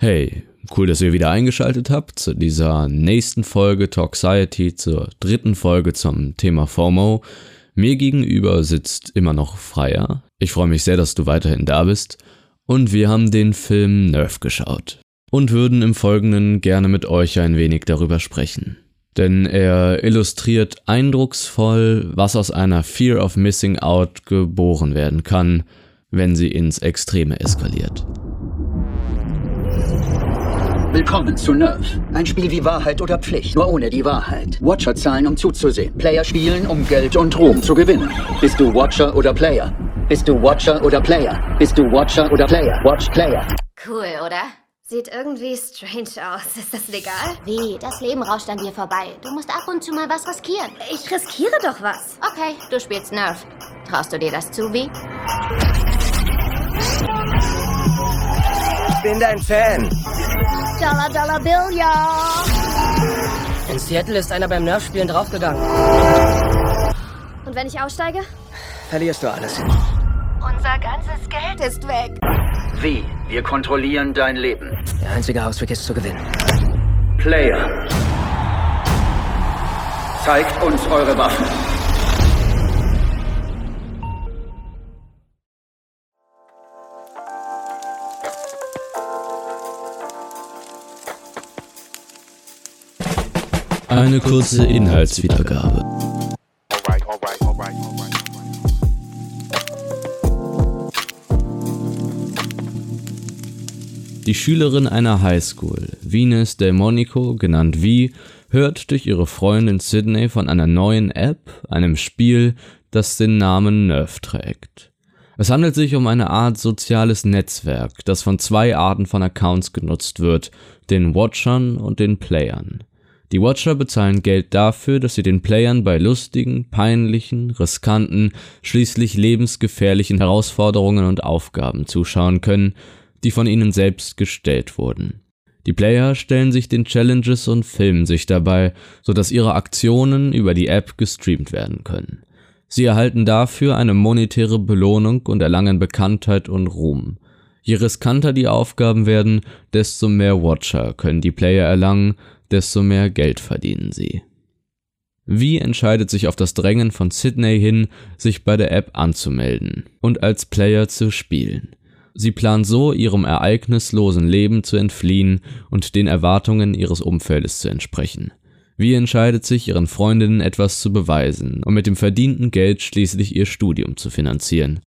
Hey, cool, dass ihr wieder eingeschaltet habt zu dieser nächsten Folge Toxiety, zur dritten Folge zum Thema FOMO. Mir gegenüber sitzt immer noch Freier. Ich freue mich sehr, dass du weiterhin da bist. Und wir haben den Film Nerf geschaut. Und würden im Folgenden gerne mit euch ein wenig darüber sprechen. Denn er illustriert eindrucksvoll, was aus einer Fear of Missing Out geboren werden kann, wenn sie ins Extreme eskaliert. Willkommen zu Nerf. Ein Spiel wie Wahrheit oder Pflicht, nur ohne die Wahrheit. Watcher zahlen, um zuzusehen. Player spielen, um Geld und Ruhm zu gewinnen. Bist du Watcher oder Player? Bist du Watcher oder Player? Bist du Watcher oder Player? Watch Player. Cool, oder? Sieht irgendwie strange aus. Ist das legal? Wie? Das Leben rauscht an dir vorbei. Du musst ab und zu mal was riskieren. Ich riskiere doch was. Okay, du spielst Nerf. Traust du dir das zu, wie? Ich bin dein Fan. Dollar, Dollar Bill, ja. In Seattle ist einer beim Nerfspielen draufgegangen. Und wenn ich aussteige? Verlierst du alles. Unser ganzes Geld ist weg. Wie? Wir kontrollieren dein Leben. Der einzige Ausweg ist zu gewinnen. Player. Zeigt uns eure Waffen. Eine kurze Inhaltswiedergabe. Die Schülerin einer Highschool, Venus Delmonico, genannt V, hört durch ihre Freundin Sydney von einer neuen App, einem Spiel, das den Namen Nerf trägt. Es handelt sich um eine Art soziales Netzwerk, das von zwei Arten von Accounts genutzt wird, den Watchern und den Playern. Die Watcher bezahlen Geld dafür, dass sie den Playern bei lustigen, peinlichen, riskanten, schließlich lebensgefährlichen Herausforderungen und Aufgaben zuschauen können, die von ihnen selbst gestellt wurden. Die Player stellen sich den Challenges und filmen sich dabei, sodass ihre Aktionen über die App gestreamt werden können. Sie erhalten dafür eine monetäre Belohnung und erlangen Bekanntheit und Ruhm. Je riskanter die Aufgaben werden, desto mehr Watcher können die Player erlangen, desto mehr Geld verdienen sie. Wie entscheidet sich auf das Drängen von Sydney hin, sich bei der App anzumelden und als Player zu spielen. Sie plant so, ihrem ereignislosen Leben zu entfliehen und den Erwartungen ihres Umfeldes zu entsprechen. Wie entscheidet sich, ihren Freundinnen etwas zu beweisen und mit dem verdienten Geld schließlich ihr Studium zu finanzieren.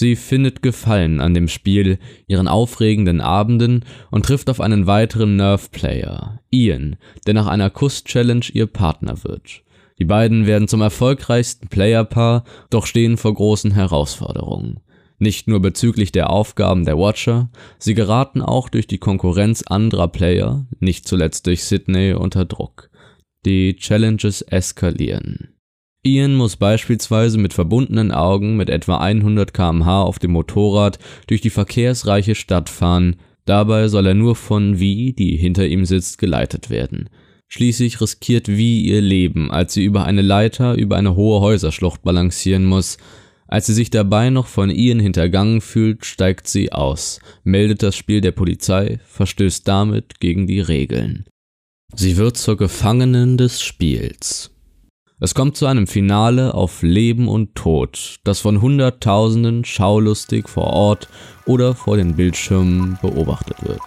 Sie findet Gefallen an dem Spiel, ihren aufregenden Abenden und trifft auf einen weiteren Nerf-Player, Ian, der nach einer Kuss-Challenge ihr Partner wird. Die beiden werden zum erfolgreichsten Playerpaar, doch stehen vor großen Herausforderungen. Nicht nur bezüglich der Aufgaben der Watcher, sie geraten auch durch die Konkurrenz anderer Player, nicht zuletzt durch Sydney, unter Druck. Die Challenges eskalieren. Ian muss beispielsweise mit verbundenen Augen mit etwa 100 km/h auf dem Motorrad durch die verkehrsreiche Stadt fahren, dabei soll er nur von V, die hinter ihm sitzt, geleitet werden. Schließlich riskiert V ihr Leben, als sie über eine Leiter über eine hohe Häuserschlucht balancieren muss. Als sie sich dabei noch von Ian hintergangen fühlt, steigt sie aus, meldet das Spiel der Polizei, verstößt damit gegen die Regeln. Sie wird zur Gefangenen des Spiels. Es kommt zu einem Finale auf Leben und Tod, das von Hunderttausenden schaulustig vor Ort oder vor den Bildschirmen beobachtet wird.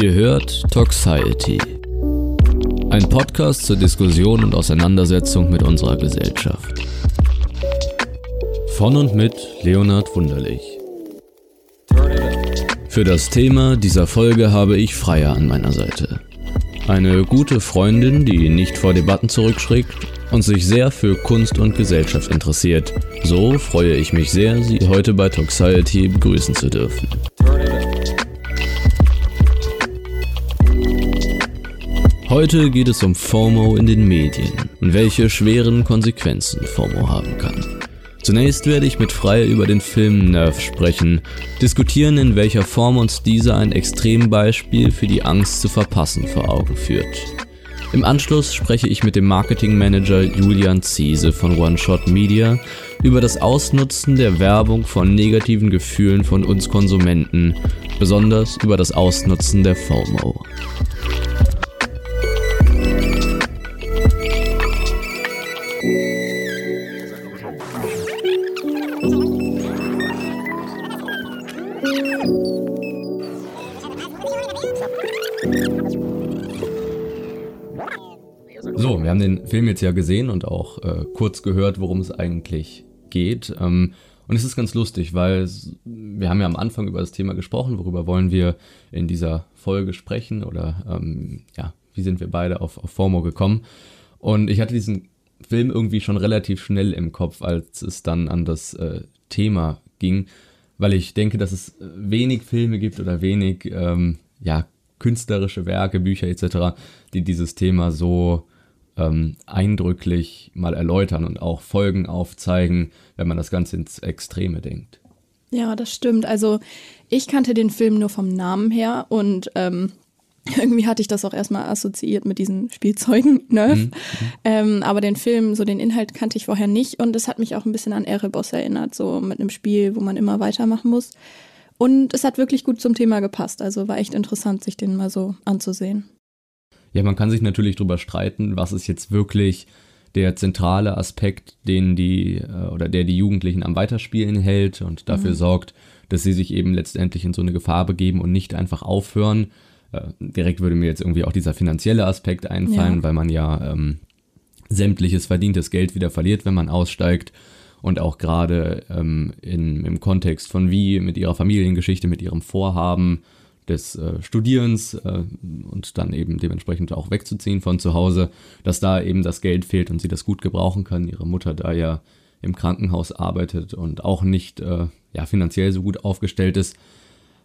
Ihr hört Toxiety. Ein Podcast zur Diskussion und Auseinandersetzung mit unserer Gesellschaft. Von und mit Leonhard Wunderlich. Für das Thema dieser Folge habe ich Freier an meiner Seite. Eine gute Freundin, die nicht vor Debatten zurückschreckt und sich sehr für Kunst und Gesellschaft interessiert. So freue ich mich sehr, Sie heute bei Toxiety begrüßen zu dürfen. Heute geht es um FOMO in den Medien und welche schweren Konsequenzen FOMO haben kann. Zunächst werde ich mit Frei über den Film Nerf sprechen, diskutieren, in welcher Form uns dieser ein Extrembeispiel für die Angst zu verpassen vor Augen führt. Im Anschluss spreche ich mit dem Marketingmanager Julian Ziese von One Shot Media über das Ausnutzen der Werbung von negativen Gefühlen von uns Konsumenten, besonders über das Ausnutzen der FOMO. Haben den Film jetzt ja gesehen und auch äh, kurz gehört, worum es eigentlich geht. Ähm, und es ist ganz lustig, weil wir haben ja am Anfang über das Thema gesprochen, worüber wollen wir in dieser Folge sprechen oder ähm, ja, wie sind wir beide auf, auf FOMO gekommen. Und ich hatte diesen Film irgendwie schon relativ schnell im Kopf, als es dann an das äh, Thema ging, weil ich denke, dass es wenig Filme gibt oder wenig ähm, ja, künstlerische Werke, Bücher etc., die dieses Thema so ähm, eindrücklich mal erläutern und auch Folgen aufzeigen, wenn man das Ganze ins Extreme denkt. Ja, das stimmt. Also ich kannte den Film nur vom Namen her und ähm, irgendwie hatte ich das auch erstmal assoziiert mit diesen Spielzeugen Nerf. Mhm. Ähm, aber den Film, so den Inhalt kannte ich vorher nicht und es hat mich auch ein bisschen an Erebos erinnert, so mit einem Spiel, wo man immer weitermachen muss. Und es hat wirklich gut zum Thema gepasst. Also war echt interessant, sich den mal so anzusehen. Ja, man kann sich natürlich darüber streiten, was ist jetzt wirklich der zentrale Aspekt, den die äh, oder der die Jugendlichen am Weiterspielen hält und dafür mhm. sorgt, dass sie sich eben letztendlich in so eine Gefahr begeben und nicht einfach aufhören. Äh, direkt würde mir jetzt irgendwie auch dieser finanzielle Aspekt einfallen, ja. weil man ja ähm, sämtliches verdientes Geld wieder verliert, wenn man aussteigt. Und auch gerade ähm, im Kontext von wie mit ihrer Familiengeschichte, mit ihrem Vorhaben, des äh, Studierens äh, und dann eben dementsprechend auch wegzuziehen von zu Hause, dass da eben das Geld fehlt und sie das gut gebrauchen kann. Ihre Mutter da ja im Krankenhaus arbeitet und auch nicht äh, ja, finanziell so gut aufgestellt ist.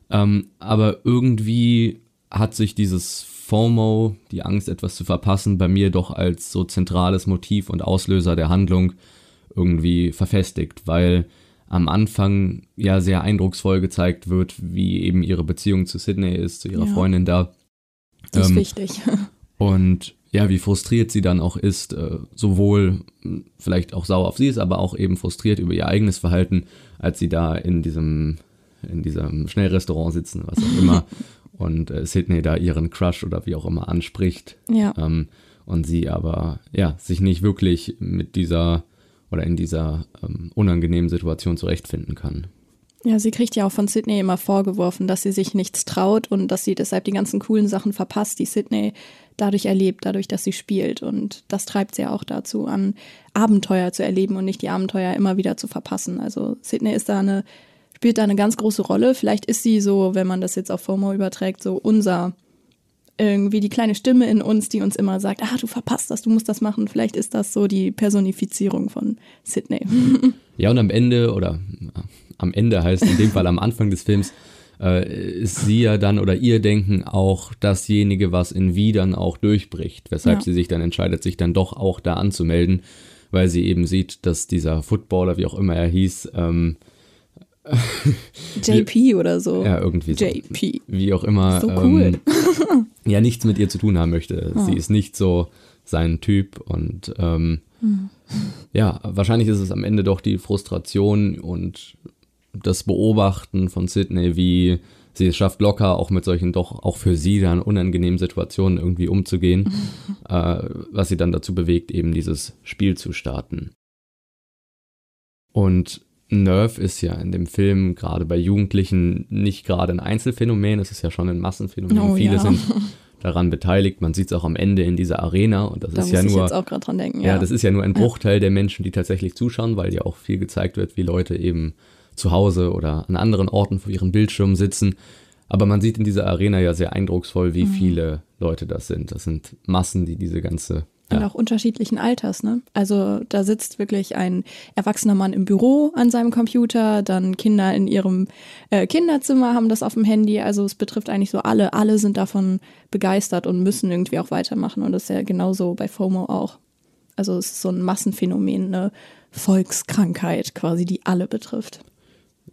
Ähm, aber irgendwie hat sich dieses FOMO, die Angst, etwas zu verpassen, bei mir doch als so zentrales Motiv und Auslöser der Handlung irgendwie verfestigt, weil am Anfang ja sehr eindrucksvoll gezeigt wird, wie eben ihre Beziehung zu Sydney ist, zu ihrer ja. Freundin da. Das ist ähm, wichtig. Und ja, wie frustriert sie dann auch ist, äh, sowohl hm, vielleicht auch sauer auf sie ist, aber auch eben frustriert über ihr eigenes Verhalten, als sie da in diesem, in diesem Schnellrestaurant sitzen, was auch immer, und äh, Sydney da ihren Crush oder wie auch immer anspricht. Ja. Ähm, und sie aber ja sich nicht wirklich mit dieser oder in dieser ähm, unangenehmen Situation zurechtfinden kann. Ja, sie kriegt ja auch von Sydney immer vorgeworfen, dass sie sich nichts traut und dass sie deshalb die ganzen coolen Sachen verpasst, die Sydney dadurch erlebt, dadurch, dass sie spielt. Und das treibt sie ja auch dazu an, Abenteuer zu erleben und nicht die Abenteuer immer wieder zu verpassen. Also Sydney ist da eine, spielt da eine ganz große Rolle. Vielleicht ist sie so, wenn man das jetzt auf FOMO überträgt, so unser irgendwie die kleine Stimme in uns, die uns immer sagt, ah, du verpasst das, du musst das machen. Vielleicht ist das so die Personifizierung von Sydney. Ja, und am Ende, oder äh, am Ende heißt in dem Fall am Anfang des Films, äh, ist sie ja dann oder ihr Denken auch dasjenige, was in Wie dann auch durchbricht, weshalb ja. sie sich dann entscheidet, sich dann doch auch da anzumelden, weil sie eben sieht, dass dieser Footballer, wie auch immer er hieß, ähm, JP oder so. Ja, irgendwie so. JP. Wie auch immer. So cool. Ähm, ja, nichts mit ihr zu tun haben möchte. Oh. Sie ist nicht so sein Typ und ähm, hm. ja, wahrscheinlich ist es am Ende doch die Frustration und das Beobachten von Sydney, wie sie es schafft, locker auch mit solchen doch auch für sie dann unangenehmen Situationen irgendwie umzugehen, äh, was sie dann dazu bewegt, eben dieses Spiel zu starten. Und Nerv ist ja in dem Film gerade bei Jugendlichen nicht gerade ein Einzelfenomen, es ist ja schon ein Massenphänomen. Oh, Viele ja. sind daran beteiligt. Man sieht es auch am Ende in dieser Arena und das da ist ja nur. jetzt auch dran denken, ja. ja. das ist ja nur ein Bruchteil ja. der Menschen, die tatsächlich zuschauen, weil ja auch viel gezeigt wird, wie Leute eben zu Hause oder an anderen Orten vor ihren Bildschirmen sitzen. Aber man sieht in dieser Arena ja sehr eindrucksvoll, wie mhm. viele Leute das sind. Das sind Massen, die diese ganze und auch unterschiedlichen Alters, ne? Also da sitzt wirklich ein erwachsener Mann im Büro an seinem Computer, dann Kinder in ihrem äh, Kinderzimmer haben das auf dem Handy. Also es betrifft eigentlich so alle. Alle sind davon begeistert und müssen irgendwie auch weitermachen. Und das ist ja genauso bei FOMO auch. Also es ist so ein Massenphänomen, eine Volkskrankheit quasi, die alle betrifft.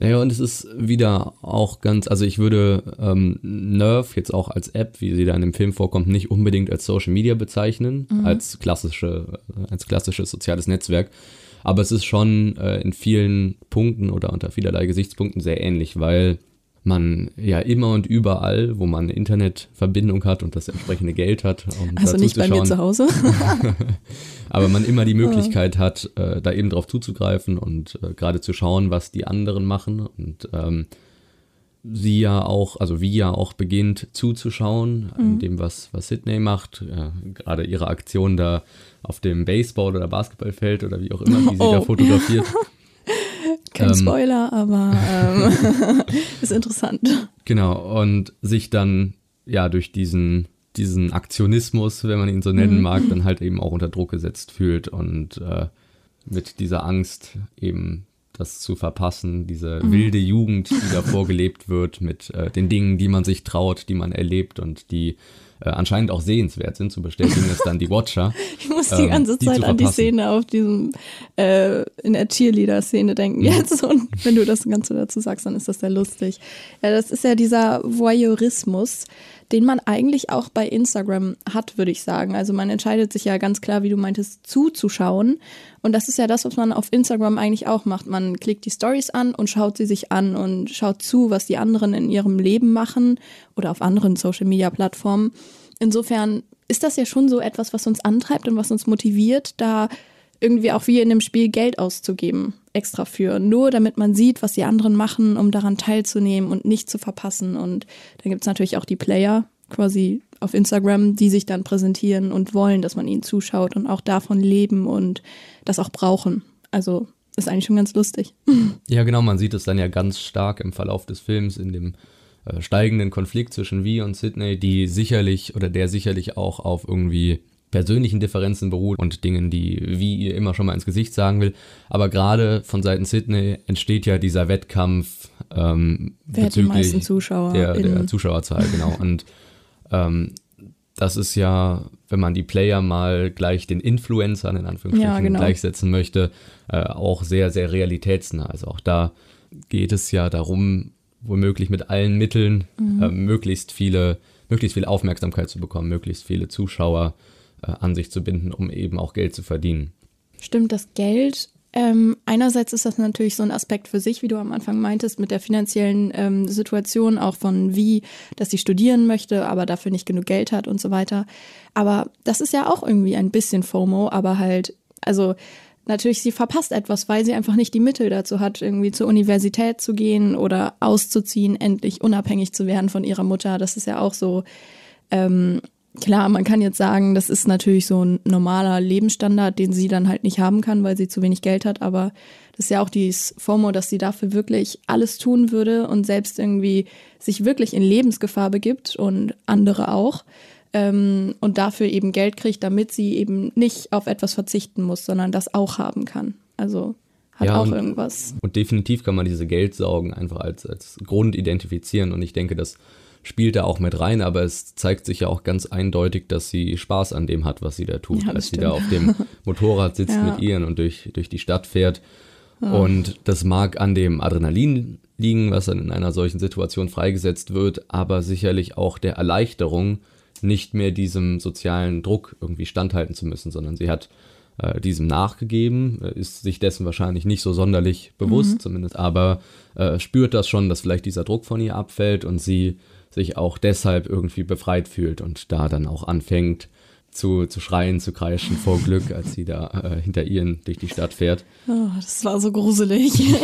Ja, und es ist wieder auch ganz, also ich würde ähm, Nerf jetzt auch als App, wie sie da in dem Film vorkommt, nicht unbedingt als Social Media bezeichnen, als klassische, als klassisches soziales Netzwerk. Aber es ist schon äh, in vielen Punkten oder unter vielerlei Gesichtspunkten sehr ähnlich, weil man ja immer und überall, wo man eine Internetverbindung hat und das entsprechende Geld hat, um Also nicht bei mir zu Hause. aber man immer die Möglichkeit hat, äh, da eben drauf zuzugreifen und äh, gerade zu schauen, was die anderen machen und ähm, sie ja auch, also wie ja auch beginnt zuzuschauen, in dem, was, was Sydney macht, äh, gerade ihre Aktion da auf dem Baseball- oder Basketballfeld oder wie auch immer, die sie da Oh. fotografiert. Kein Ähm. Spoiler, aber ähm, ist interessant. Genau, und sich dann ja durch diesen, diesen Aktionismus, wenn man ihn so nennen mag, dann halt eben auch unter Druck gesetzt fühlt und äh, mit dieser Angst eben das zu verpassen, diese wilde Jugend, die da vorgelebt wird, mit äh, den Dingen, die man sich traut, die man erlebt und die äh, anscheinend auch sehenswert sind, zu bestätigen es dann die Watcher. Ich muss die ähm, ganze die Zeit an die. Szene auf diesem, äh, in der Cheerleader-Szene denken Mhm. jetzt. Und wenn du das Ganze dazu sagst, dann ist das sehr lustig. Ja, das ist ja dieser Voyeurismus, den man eigentlich auch bei Instagram hat, würde ich sagen. Also man entscheidet sich ja ganz klar, wie du meintest, zuzuschauen. Und das ist ja das, was man auf Instagram eigentlich auch macht. Man klickt die Stories an und schaut sie sich an und schaut zu, was die anderen in ihrem Leben machen oder auf anderen Social-Media-Plattformen. Insofern ist das ja schon so etwas, was uns antreibt und was uns motiviert, da irgendwie auch wie in dem Spiel Geld auszugeben, extra für. Nur damit man sieht, was die anderen machen, um daran teilzunehmen und nicht zu verpassen. Und dann gibt's natürlich auch die Player quasi auf Instagram, die sich dann präsentieren und wollen, dass man ihnen zuschaut und auch davon leben und das auch brauchen. Also ist eigentlich schon ganz lustig. Ja, genau, man sieht es dann ja ganz stark im Verlauf des Films in dem äh, steigenden Konflikt zwischen Vi und Sydney, die sicherlich oder der sicherlich auch auf irgendwie persönlichen Differenzen beruht und Dingen, die Vi ihr immer schon mal ins Gesicht sagen will. Aber gerade von Seiten Sydney entsteht ja dieser Wettkampf ähm, Wer bezüglich meisten Zuschauer der, der Zuschauerzahl, genau. Und ähm, das ist ja, wenn man die Player mal gleich den Influencern in Anführungsstrichen Ja, genau. gleichsetzen möchte, äh, auch sehr, sehr realitätsnah. Also auch da geht es ja darum, womöglich mit allen Mitteln Mhm. äh, möglichst viele, möglichst viel Aufmerksamkeit zu bekommen, möglichst viele Zuschauer äh, an sich zu binden, um eben auch Geld zu verdienen. Stimmt, das Geld. Ähm, einerseits ist das natürlich so ein Aspekt für sich, wie du am Anfang meintest, mit der finanziellen ähm, Situation, auch von wie, dass sie studieren möchte, aber dafür nicht genug Geld hat und so weiter. Aber das ist ja auch irgendwie ein bisschen FOMO, aber halt, also natürlich, sie verpasst etwas, weil sie einfach nicht die Mittel dazu hat, irgendwie zur Universität zu gehen oder auszuziehen, endlich unabhängig zu werden von ihrer Mutter. Das ist ja auch so, ähm, klar, man kann jetzt sagen, das ist natürlich so ein normaler Lebensstandard, den sie dann halt nicht haben kann, weil sie zu wenig Geld hat, aber das ist ja auch dieses FOMO, dass sie dafür wirklich alles tun würde und selbst irgendwie sich wirklich in Lebensgefahr begibt und andere auch ähm, und dafür eben Geld kriegt, damit sie eben nicht auf etwas verzichten muss, sondern das auch haben kann. Also hat Ja, auch und- irgendwas. Und definitiv kann man diese Geldsorgen einfach als, als Grund identifizieren. Und ich denke, das spielt da auch mit rein, aber es zeigt sich ja auch ganz eindeutig, dass sie Spaß an dem hat, was sie da tut. Ja, als sie da auf dem Motorrad sitzt Ja. mit ihren und durch, durch die Stadt fährt. Und das mag an dem Adrenalin liegen, was dann in einer solchen Situation freigesetzt wird, aber sicherlich auch der Erleichterung, nicht mehr diesem sozialen Druck irgendwie standhalten zu müssen, sondern sie hat äh, diesem nachgegeben, äh, ist sich dessen wahrscheinlich nicht so sonderlich bewusst zumindest, aber äh, spürt das schon, dass vielleicht dieser Druck von ihr abfällt und sie sich auch deshalb irgendwie befreit fühlt und da dann auch anfängt zu, zu schreien, zu kreischen vor Glück, als sie da äh, hinter ihren durch die Stadt fährt. Oh, das war so gruselig.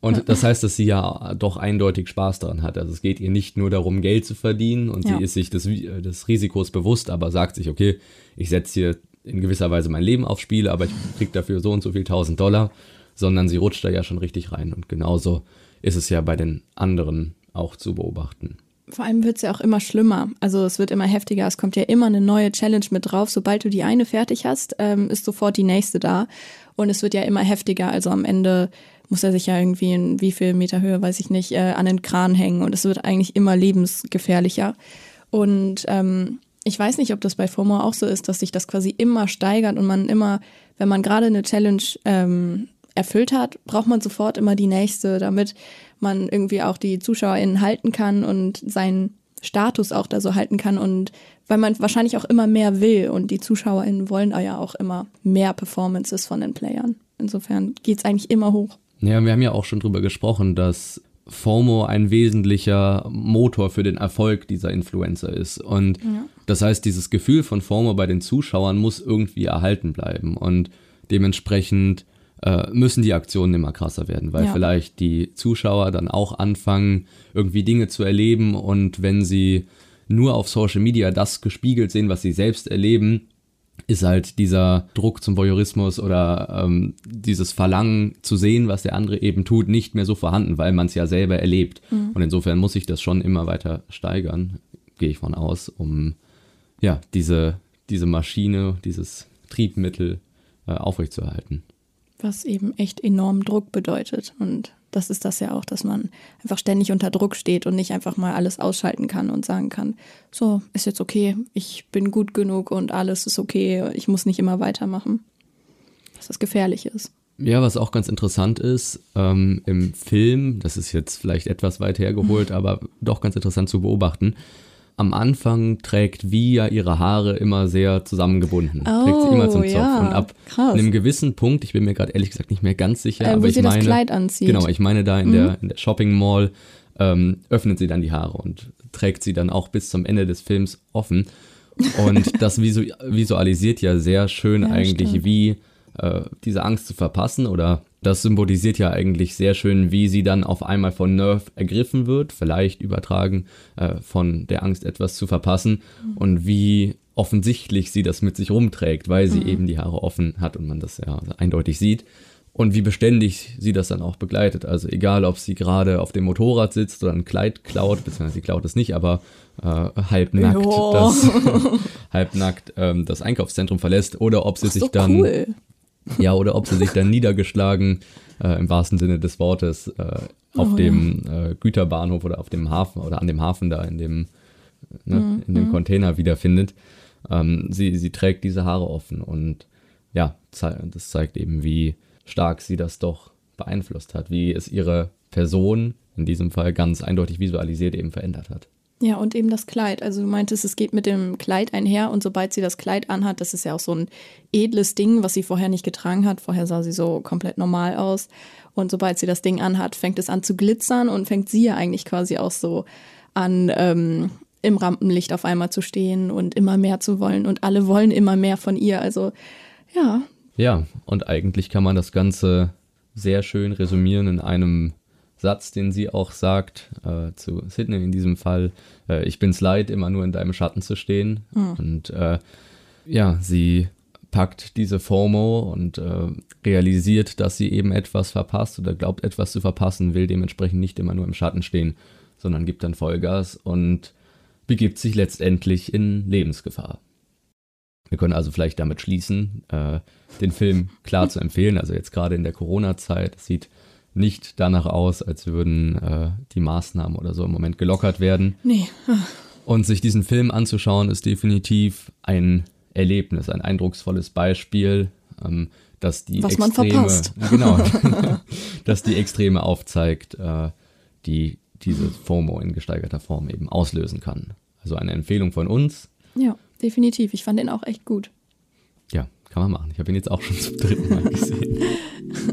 Und das heißt, dass sie ja doch eindeutig Spaß daran hat. Also es geht ihr nicht nur darum, Geld zu verdienen und Ja. sie ist sich des, äh, des Risikos bewusst, aber sagt sich, okay, ich setze hier in gewisser Weise mein Leben aufs Spiel, aber ich krieg dafür so und so viel tausend Dollar, sondern sie rutscht da ja schon richtig rein. Und genauso ist es ja bei den anderen auch zu beobachten. Vor allem wird es ja auch immer schlimmer. Also es wird immer heftiger. Es kommt ja immer eine neue Challenge mit drauf. Sobald du die eine fertig hast, ähm, ist sofort die nächste da. Und es wird ja immer heftiger. Also am Ende muss er sich ja irgendwie in wie viel Meter Höhe, weiß ich nicht, äh, an den Kran hängen. Und es wird eigentlich immer lebensgefährlicher. Und ähm, ich weiß nicht, ob das bei FOMO auch so ist, dass sich das quasi immer steigert und man immer, wenn man gerade eine Challenge ähm, erfüllt hat, braucht man sofort immer die nächste, damit man irgendwie auch die ZuschauerInnen halten kann und seinen Status auch da so halten kann und weil man wahrscheinlich auch immer mehr will und die ZuschauerInnen wollen ja auch immer mehr Performances von den Playern. Insofern geht es eigentlich immer hoch. Ja, wir haben ja auch schon drüber gesprochen, dass FOMO ein wesentlicher Motor für den Erfolg dieser Influencer ist. Und ja. das heißt, dieses Gefühl von FOMO bei den Zuschauern muss irgendwie erhalten bleiben. Und dementsprechend äh, müssen die Aktionen immer krasser werden, weil ja. vielleicht die Zuschauer dann auch anfangen, irgendwie Dinge zu erleben. Und wenn sie nur auf Social Media das gespiegelt sehen, was sie selbst erleben, ist halt dieser Druck zum Voyeurismus oder ähm, dieses Verlangen zu sehen, was der andere eben tut, nicht mehr so vorhanden, weil man es ja selber erlebt. Mhm. Und insofern muss sich das schon immer weiter steigern, gehe ich von aus, um ja, diese, diese Maschine, dieses Triebmittel äh, aufrechtzuerhalten. Was eben echt enorm Druck bedeutet. Und das ist das ja auch, dass man einfach ständig unter Druck steht und nicht einfach mal alles ausschalten kann und sagen kann, so, ist jetzt okay, ich bin gut genug und alles ist okay, ich muss nicht immer weitermachen. Dass das gefährlich ist. Ja, was auch ganz interessant ist, ähm, im Film, das ist jetzt vielleicht etwas weit hergeholt, aber doch ganz interessant zu beobachten, am Anfang trägt Vi ja ihre Haare immer sehr zusammengebunden. Oh, trägt sie immer zum Zopf. Ja, und ab krass. einem gewissen Punkt, ich bin mir gerade ehrlich gesagt nicht mehr ganz sicher, äh, aber ich meine. Das Kleid anzieht. Genau, ich meine da in, mhm. der, in der Shopping Mall ähm, öffnet sie dann die Haare und trägt sie dann auch bis zum Ende des Films offen. Und das visu visualisiert ja sehr schön ja, eigentlich, stimmt. wie äh, diese Angst zu verpassen oder das symbolisiert ja eigentlich sehr schön, wie sie dann auf einmal von Nerf ergriffen wird, vielleicht übertragen äh, von der Angst, etwas zu verpassen mhm. und wie offensichtlich sie das mit sich rumträgt, weil sie mhm. eben die Haare offen hat und man das ja eindeutig sieht. Und wie beständig sie das dann auch begleitet. Also egal, ob sie gerade auf dem Motorrad sitzt oder ein Kleid klaut, beziehungsweise sie klaut es nicht, aber äh, halbnackt, das, halbnackt ähm, das Einkaufszentrum verlässt oder ob sie Ach, sich so dann cool. Ja, oder ob sie sich dann niedergeschlagen, äh, im wahrsten Sinne des Wortes, äh, auf oh, dem ja. äh, Güterbahnhof oder auf dem Hafen oder an dem Hafen da in dem, ne, mhm. in dem mhm. Container wiederfindet. Ähm, sie, sie trägt diese Haare offen und ja, das zeigt eben, wie stark sie das doch beeinflusst hat, wie es ihre Person in diesem Fall ganz eindeutig visualisiert eben verändert hat. Ja, und eben das Kleid. Also du meintest, es geht mit dem Kleid einher und sobald sie das Kleid anhat, das ist ja auch so ein edles Ding, was sie vorher nicht getragen hat. Vorher sah sie so komplett normal aus. Und sobald sie das Ding anhat, fängt es an zu glitzern und fängt sie ja eigentlich quasi auch so an, ähm, im Rampenlicht auf einmal zu stehen und immer mehr zu wollen. Und alle wollen immer mehr von ihr. Also ja. Ja, und eigentlich kann man das Ganze sehr schön resümieren in einem Satz, den sie auch sagt, äh, zu Sidney in diesem Fall, äh, ich bin's leid, immer nur in deinem Schatten zu stehen. Mhm. Und äh, ja, sie packt diese FOMO und äh, realisiert, dass sie eben etwas verpasst oder glaubt, etwas zu verpassen, will dementsprechend nicht immer nur im Schatten stehen, sondern gibt dann Vollgas und begibt sich letztendlich in Lebensgefahr. Wir können also vielleicht damit schließen, äh, den Film klar zu empfehlen. Also jetzt gerade in der Corona-Zeit sieht nicht danach aus, als würden äh, die Maßnahmen oder so im Moment gelockert werden. Nee. Und sich diesen Film anzuschauen, ist definitiv ein Erlebnis, ein eindrucksvolles Beispiel, ähm, dass die Was Extreme, genau, dass die Extreme aufzeigt, äh, die diese FOMO in gesteigerter Form eben auslösen kann. Also eine Empfehlung von uns. Ja, definitiv. Ich fand den auch echt gut. Ja, kann man machen. Ich habe ihn jetzt auch schon zum dritten Mal gesehen.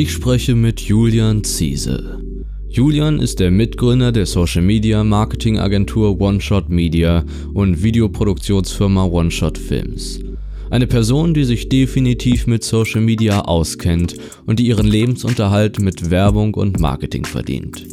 Ich spreche mit Julian Ziese. Julian ist der Mitgründer der Social Media Marketing Agentur One Shot Media und Videoproduktionsfirma One Shot Films. Eine Person, die sich definitiv mit Social Media auskennt und die ihren Lebensunterhalt mit Werbung und Marketing verdient.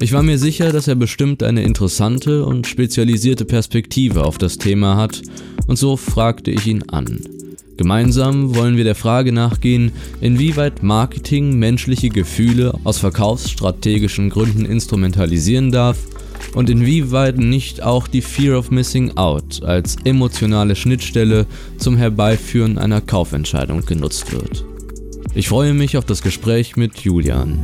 Ich war mir sicher, dass er bestimmt eine interessante und spezialisierte Perspektive auf das Thema hat und so fragte ich ihn an. Gemeinsam wollen wir der Frage nachgehen, inwieweit Marketing menschliche Gefühle aus verkaufsstrategischen Gründen instrumentalisieren darf und inwieweit nicht auch die Fear of Missing Out als emotionale Schnittstelle zum Herbeiführen einer Kaufentscheidung genutzt wird. Ich freue mich auf das Gespräch mit Julian.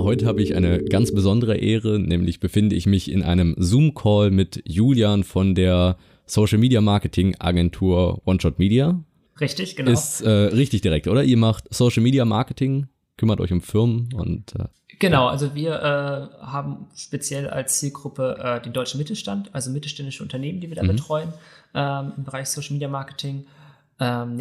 Ja, heute habe ich eine ganz besondere Ehre, nämlich befinde ich mich in einem Zoom-Call mit Julian von der Social Media Marketing Agentur One Shot Media. Richtig, genau. Ist äh, richtig direkt, oder? Ihr macht Social Media Marketing, kümmert euch um Firmen und. Äh, genau, also wir äh, haben speziell als Zielgruppe äh, den deutschen Mittelstand, also mittelständische Unternehmen, die wir da mhm. betreuen ähm, im Bereich Social Media Marketing. Ähm,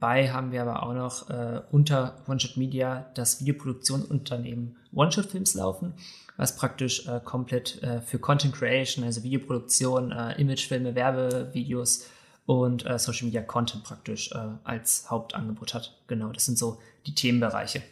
nebenbei haben wir aber auch noch äh, unter OneShot Media das Videoproduktionsunternehmen OneShot Films laufen was praktisch äh, komplett äh, für Content Creation, also Videoproduktion, äh, Imagefilme, Werbevideos und äh, Social Media Content praktisch äh, als Hauptangebot hat. Genau, das sind so die Themenbereiche.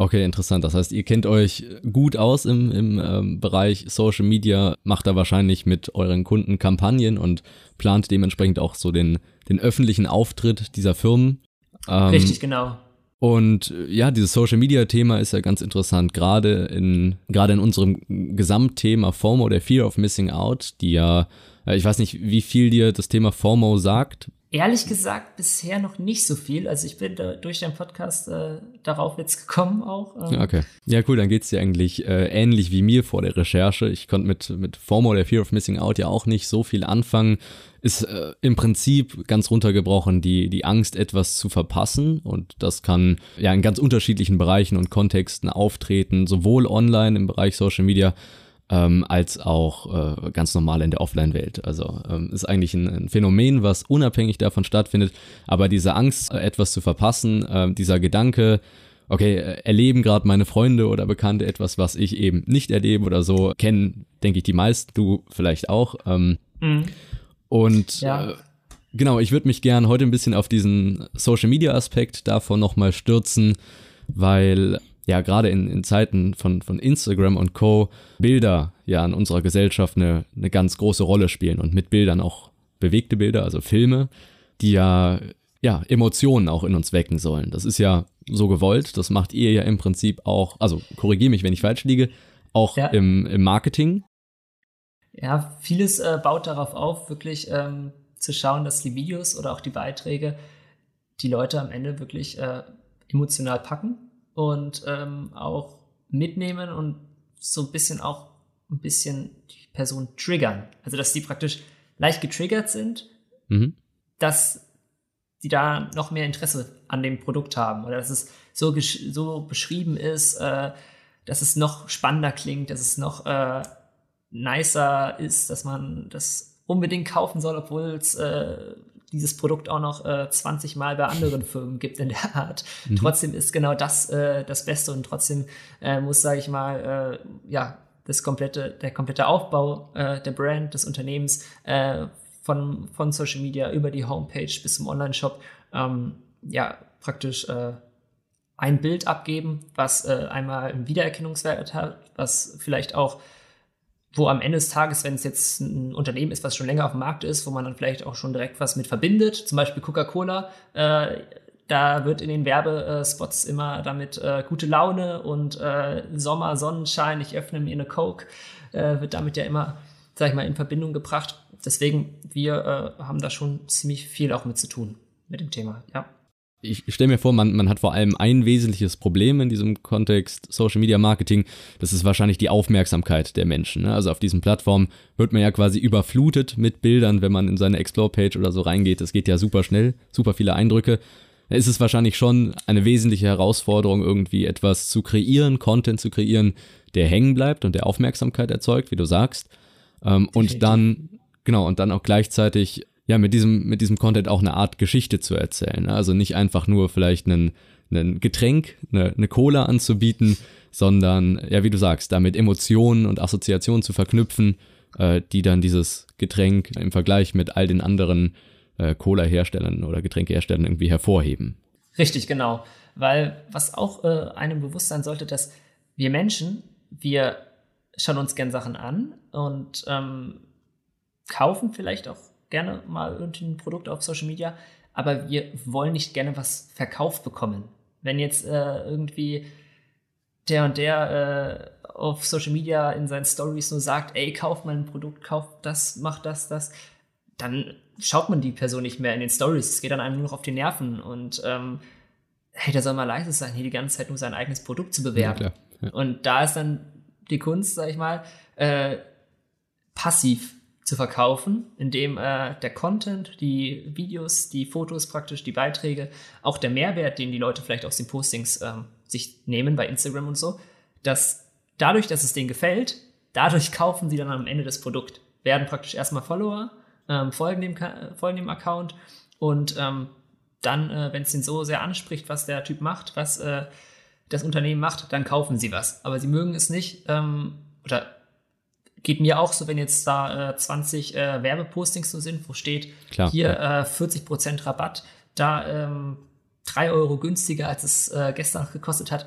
Okay, interessant. Das heißt, ihr kennt euch gut aus im, im ähm, Bereich Social Media, macht da wahrscheinlich mit euren Kunden Kampagnen und plant dementsprechend auch so den, den öffentlichen Auftritt dieser Firmen. Ähm, Richtig, genau. Und äh, ja, dieses Social Media Thema ist ja ganz interessant, gerade in, gerade in unserem Gesamtthema FOMO, der Fear of Missing Out, die ja, äh, ich weiß nicht, wie viel dir das Thema FOMO sagt. Ehrlich gesagt, bisher noch nicht so viel. Also ich bin da durch deinen Podcast äh, darauf jetzt gekommen auch. Ähm. Okay. Ja, cool, dann geht's dir eigentlich äh, ähnlich wie mir vor der Recherche. Ich konnte mit, mit FOMO, der Fear of Missing Out, ja auch nicht so viel anfangen ist äh, im Prinzip ganz runtergebrochen die, die Angst, etwas zu verpassen. Und das kann ja in ganz unterschiedlichen Bereichen und Kontexten auftreten, sowohl online im Bereich Social Media ähm, als auch äh, ganz normal in der Offline-Welt. Also ähm, ist eigentlich ein, ein, Phänomen, was unabhängig davon stattfindet. Aber diese Angst, äh, etwas zu verpassen, äh, dieser Gedanke, okay, äh, erleben gerade meine Freunde oder Bekannte etwas, was ich eben nicht erlebe oder so, kennen, denke ich, die meisten, du vielleicht auch. Ähm, mhm. Und ja. äh, genau, ich würde mich gern heute ein bisschen auf diesen Social Media Aspekt davon nochmal stürzen, weil ja gerade in, in Zeiten von, von Instagram und Co. Bilder ja in unserer Gesellschaft eine, eine ganz große Rolle spielen und mit Bildern auch bewegte Bilder, also Filme, die ja ja, Emotionen auch in uns wecken sollen. Das ist ja so gewollt. Das macht ihr ja im Prinzip auch, also korrigiere mich, wenn ich falsch liege, auch ja. im, im Marketing ja, vieles äh, baut darauf auf, wirklich ähm, zu schauen, dass die Videos oder auch die Beiträge die Leute am Ende wirklich äh, emotional packen und ähm, auch mitnehmen und so ein bisschen auch ein bisschen die Person triggern. Also dass die praktisch leicht getriggert sind, mhm. dass die da noch mehr Interesse an dem Produkt haben oder dass es so, so beschrieben ist, äh, dass es noch spannender klingt, dass es noch äh, nicer ist, dass man das unbedingt kaufen soll, obwohl es äh, dieses Produkt auch noch äh, 20 Mal bei anderen Firmen gibt in der Art. Mhm. Trotzdem ist genau das äh, das Beste und trotzdem äh, muss, sage ich mal, äh, ja, das komplette, der komplette Aufbau äh, der Brand, des Unternehmens, äh, von, von Social Media über die Homepage bis zum Online-Shop, ähm, ja, praktisch äh, ein Bild abgeben, was äh, einmal einen Wiedererkennungswert hat, was vielleicht auch wo am Ende des Tages, wenn es jetzt ein Unternehmen ist, was schon länger auf dem Markt ist, wo man dann vielleicht auch schon direkt was mit verbindet, zum Beispiel Coca-Cola, äh, da wird in den Werbespots immer damit äh, gute Laune und äh, Sommer, Sonnenschein, ich öffne mir eine Coke, äh, wird damit ja immer, sag ich mal, in Verbindung gebracht. Deswegen, wir äh, haben da schon ziemlich viel auch mit zu tun mit dem Thema, ja ich stelle mir vor, man, man hat vor allem ein wesentliches Problem in diesem Kontext Social Media Marketing. Das ist wahrscheinlich die Aufmerksamkeit der Menschen. Ne? Also auf diesen Plattformen wird man ja quasi überflutet mit Bildern, wenn man in seine Explore-Page oder so reingeht. Das geht ja super schnell, super viele Eindrücke. Da ist es wahrscheinlich schon eine wesentliche Herausforderung, irgendwie etwas zu kreieren, Content zu kreieren, der hängen bleibt und der Aufmerksamkeit erzeugt, wie du sagst. Ähm, und dann, genau, und dann auch gleichzeitig ja, mit diesem, mit diesem Content auch eine Art Geschichte zu erzählen. Ne? Also nicht einfach nur vielleicht einen, einen Getränk, eine, eine Cola anzubieten, sondern, ja, wie du sagst, damit Emotionen und Assoziationen zu verknüpfen äh, die dann dieses Getränk im Vergleich mit all den anderen äh, Cola-Herstellern oder Getränkeherstellern irgendwie hervorheben. Richtig, genau. Weil was auch äh, einem bewusst sein sollte, dass wir Menschen, wir schauen uns gern Sachen an und ähm, kaufen vielleicht auch gerne mal irgendein Produkt auf Social Media, aber wir wollen nicht gerne was verkauft bekommen. Wenn jetzt äh, irgendwie der und der äh, auf Social Media in seinen Stories nur sagt, ey, kauf mal ein Produkt, kauf das, mach das, das, dann schaut man die Person nicht mehr in den Stories. Es geht dann einem nur noch auf die Nerven und ähm, hey, da soll mal leise sein, hier die ganze Zeit nur sein eigenes Produkt zu bewerben. Ja, ja. Und da ist dann die Kunst, sag ich mal, äh, passiv zu verkaufen, indem äh, der Content, die Videos, die Fotos praktisch, die Beiträge, auch der Mehrwert, den die Leute vielleicht aus den Postings ähm, sich nehmen bei Instagram und so, dass dadurch, dass es denen gefällt, dadurch kaufen sie dann am Ende das Produkt, werden praktisch erstmal Follower, ähm, folgen, dem, folgen dem Account und ähm, dann, äh, wenn es ihnen so sehr anspricht, was der Typ macht, was äh, das Unternehmen macht, dann kaufen sie was. Aber sie mögen es nicht ähm, oder geht mir auch so, wenn jetzt da äh, 20 äh, Werbepostings so sind, wo steht, Klar, hier ja. äh, 40% Rabatt, da ähm, 3 Euro günstiger, als es äh, gestern gekostet hat.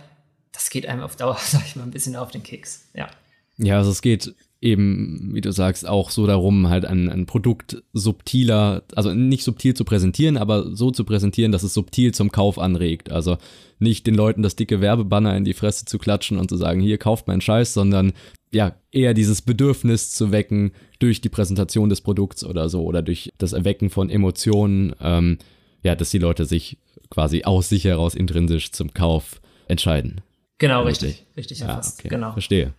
Das geht einem auf Dauer, sag ich mal, ein bisschen auf den Keks. Ja. Ja, also es geht eben, wie du sagst, auch so darum, halt ein, ein Produkt subtiler, also nicht subtil zu präsentieren, aber so zu präsentieren, dass es subtil zum Kauf anregt. Also nicht den Leuten das dicke Werbebanner in die Fresse zu klatschen und zu sagen, hier kauft mein Scheiß, sondern ja, eher dieses Bedürfnis zu wecken durch die Präsentation des Produkts oder so oder durch das Erwecken von Emotionen, ähm, ja, dass die Leute sich quasi aus sich heraus intrinsisch zum Kauf entscheiden. Genau, Richtig. richtig. Richtig Ja, erfasst. okay, Genau. verstehe.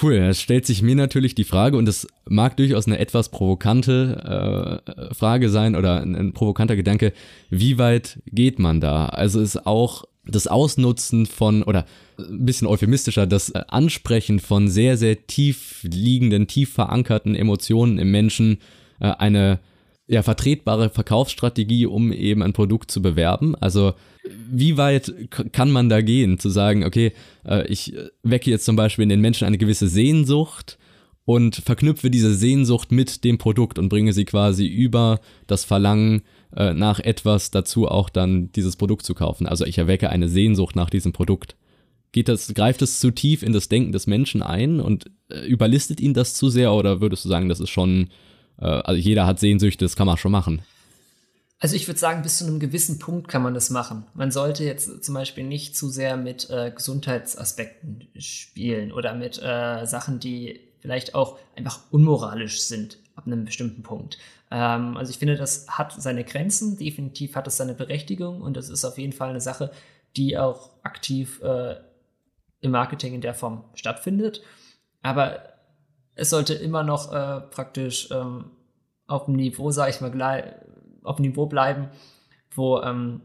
Cool, es stellt sich mir natürlich die Frage, und das mag durchaus eine etwas provokante äh, Frage sein oder ein, ein provokanter Gedanke, wie weit geht man da? Also ist auch das Ausnutzen von, oder ein bisschen euphemistischer, das Ansprechen von sehr, sehr tief liegenden, tief verankerten Emotionen im Menschen äh, eine ja, vertretbare Verkaufsstrategie, um eben ein Produkt zu bewerben. Also wie weit kann man da gehen, zu sagen, okay, äh, ich wecke jetzt zum Beispiel in den Menschen eine gewisse Sehnsucht und verknüpfe diese Sehnsucht mit dem Produkt und bringe sie quasi über das Verlangen äh, nach etwas dazu, auch dann dieses Produkt zu kaufen. Also ich erwecke eine Sehnsucht nach diesem Produkt. Geht das, greift es zu tief in das Denken des Menschen ein und äh, überlistet ihn das zu sehr oder würdest du sagen, das ist schon, äh, also jeder hat Sehnsüchte, das kann man schon machen? Also ich würde sagen, bis zu einem gewissen Punkt kann man das machen. Man sollte jetzt zum Beispiel nicht zu sehr mit äh, Gesundheitsaspekten spielen oder mit äh, Sachen, die vielleicht auch einfach unmoralisch sind ab einem bestimmten Punkt. Ähm, also ich finde, das hat seine Grenzen, definitiv hat es seine Berechtigung und das ist auf jeden Fall eine Sache, die auch aktiv äh, im Marketing in der Form stattfindet. Aber es sollte immer noch äh, praktisch ähm, auf dem Niveau, sage ich mal, auf dem Niveau bleiben, wo ähm,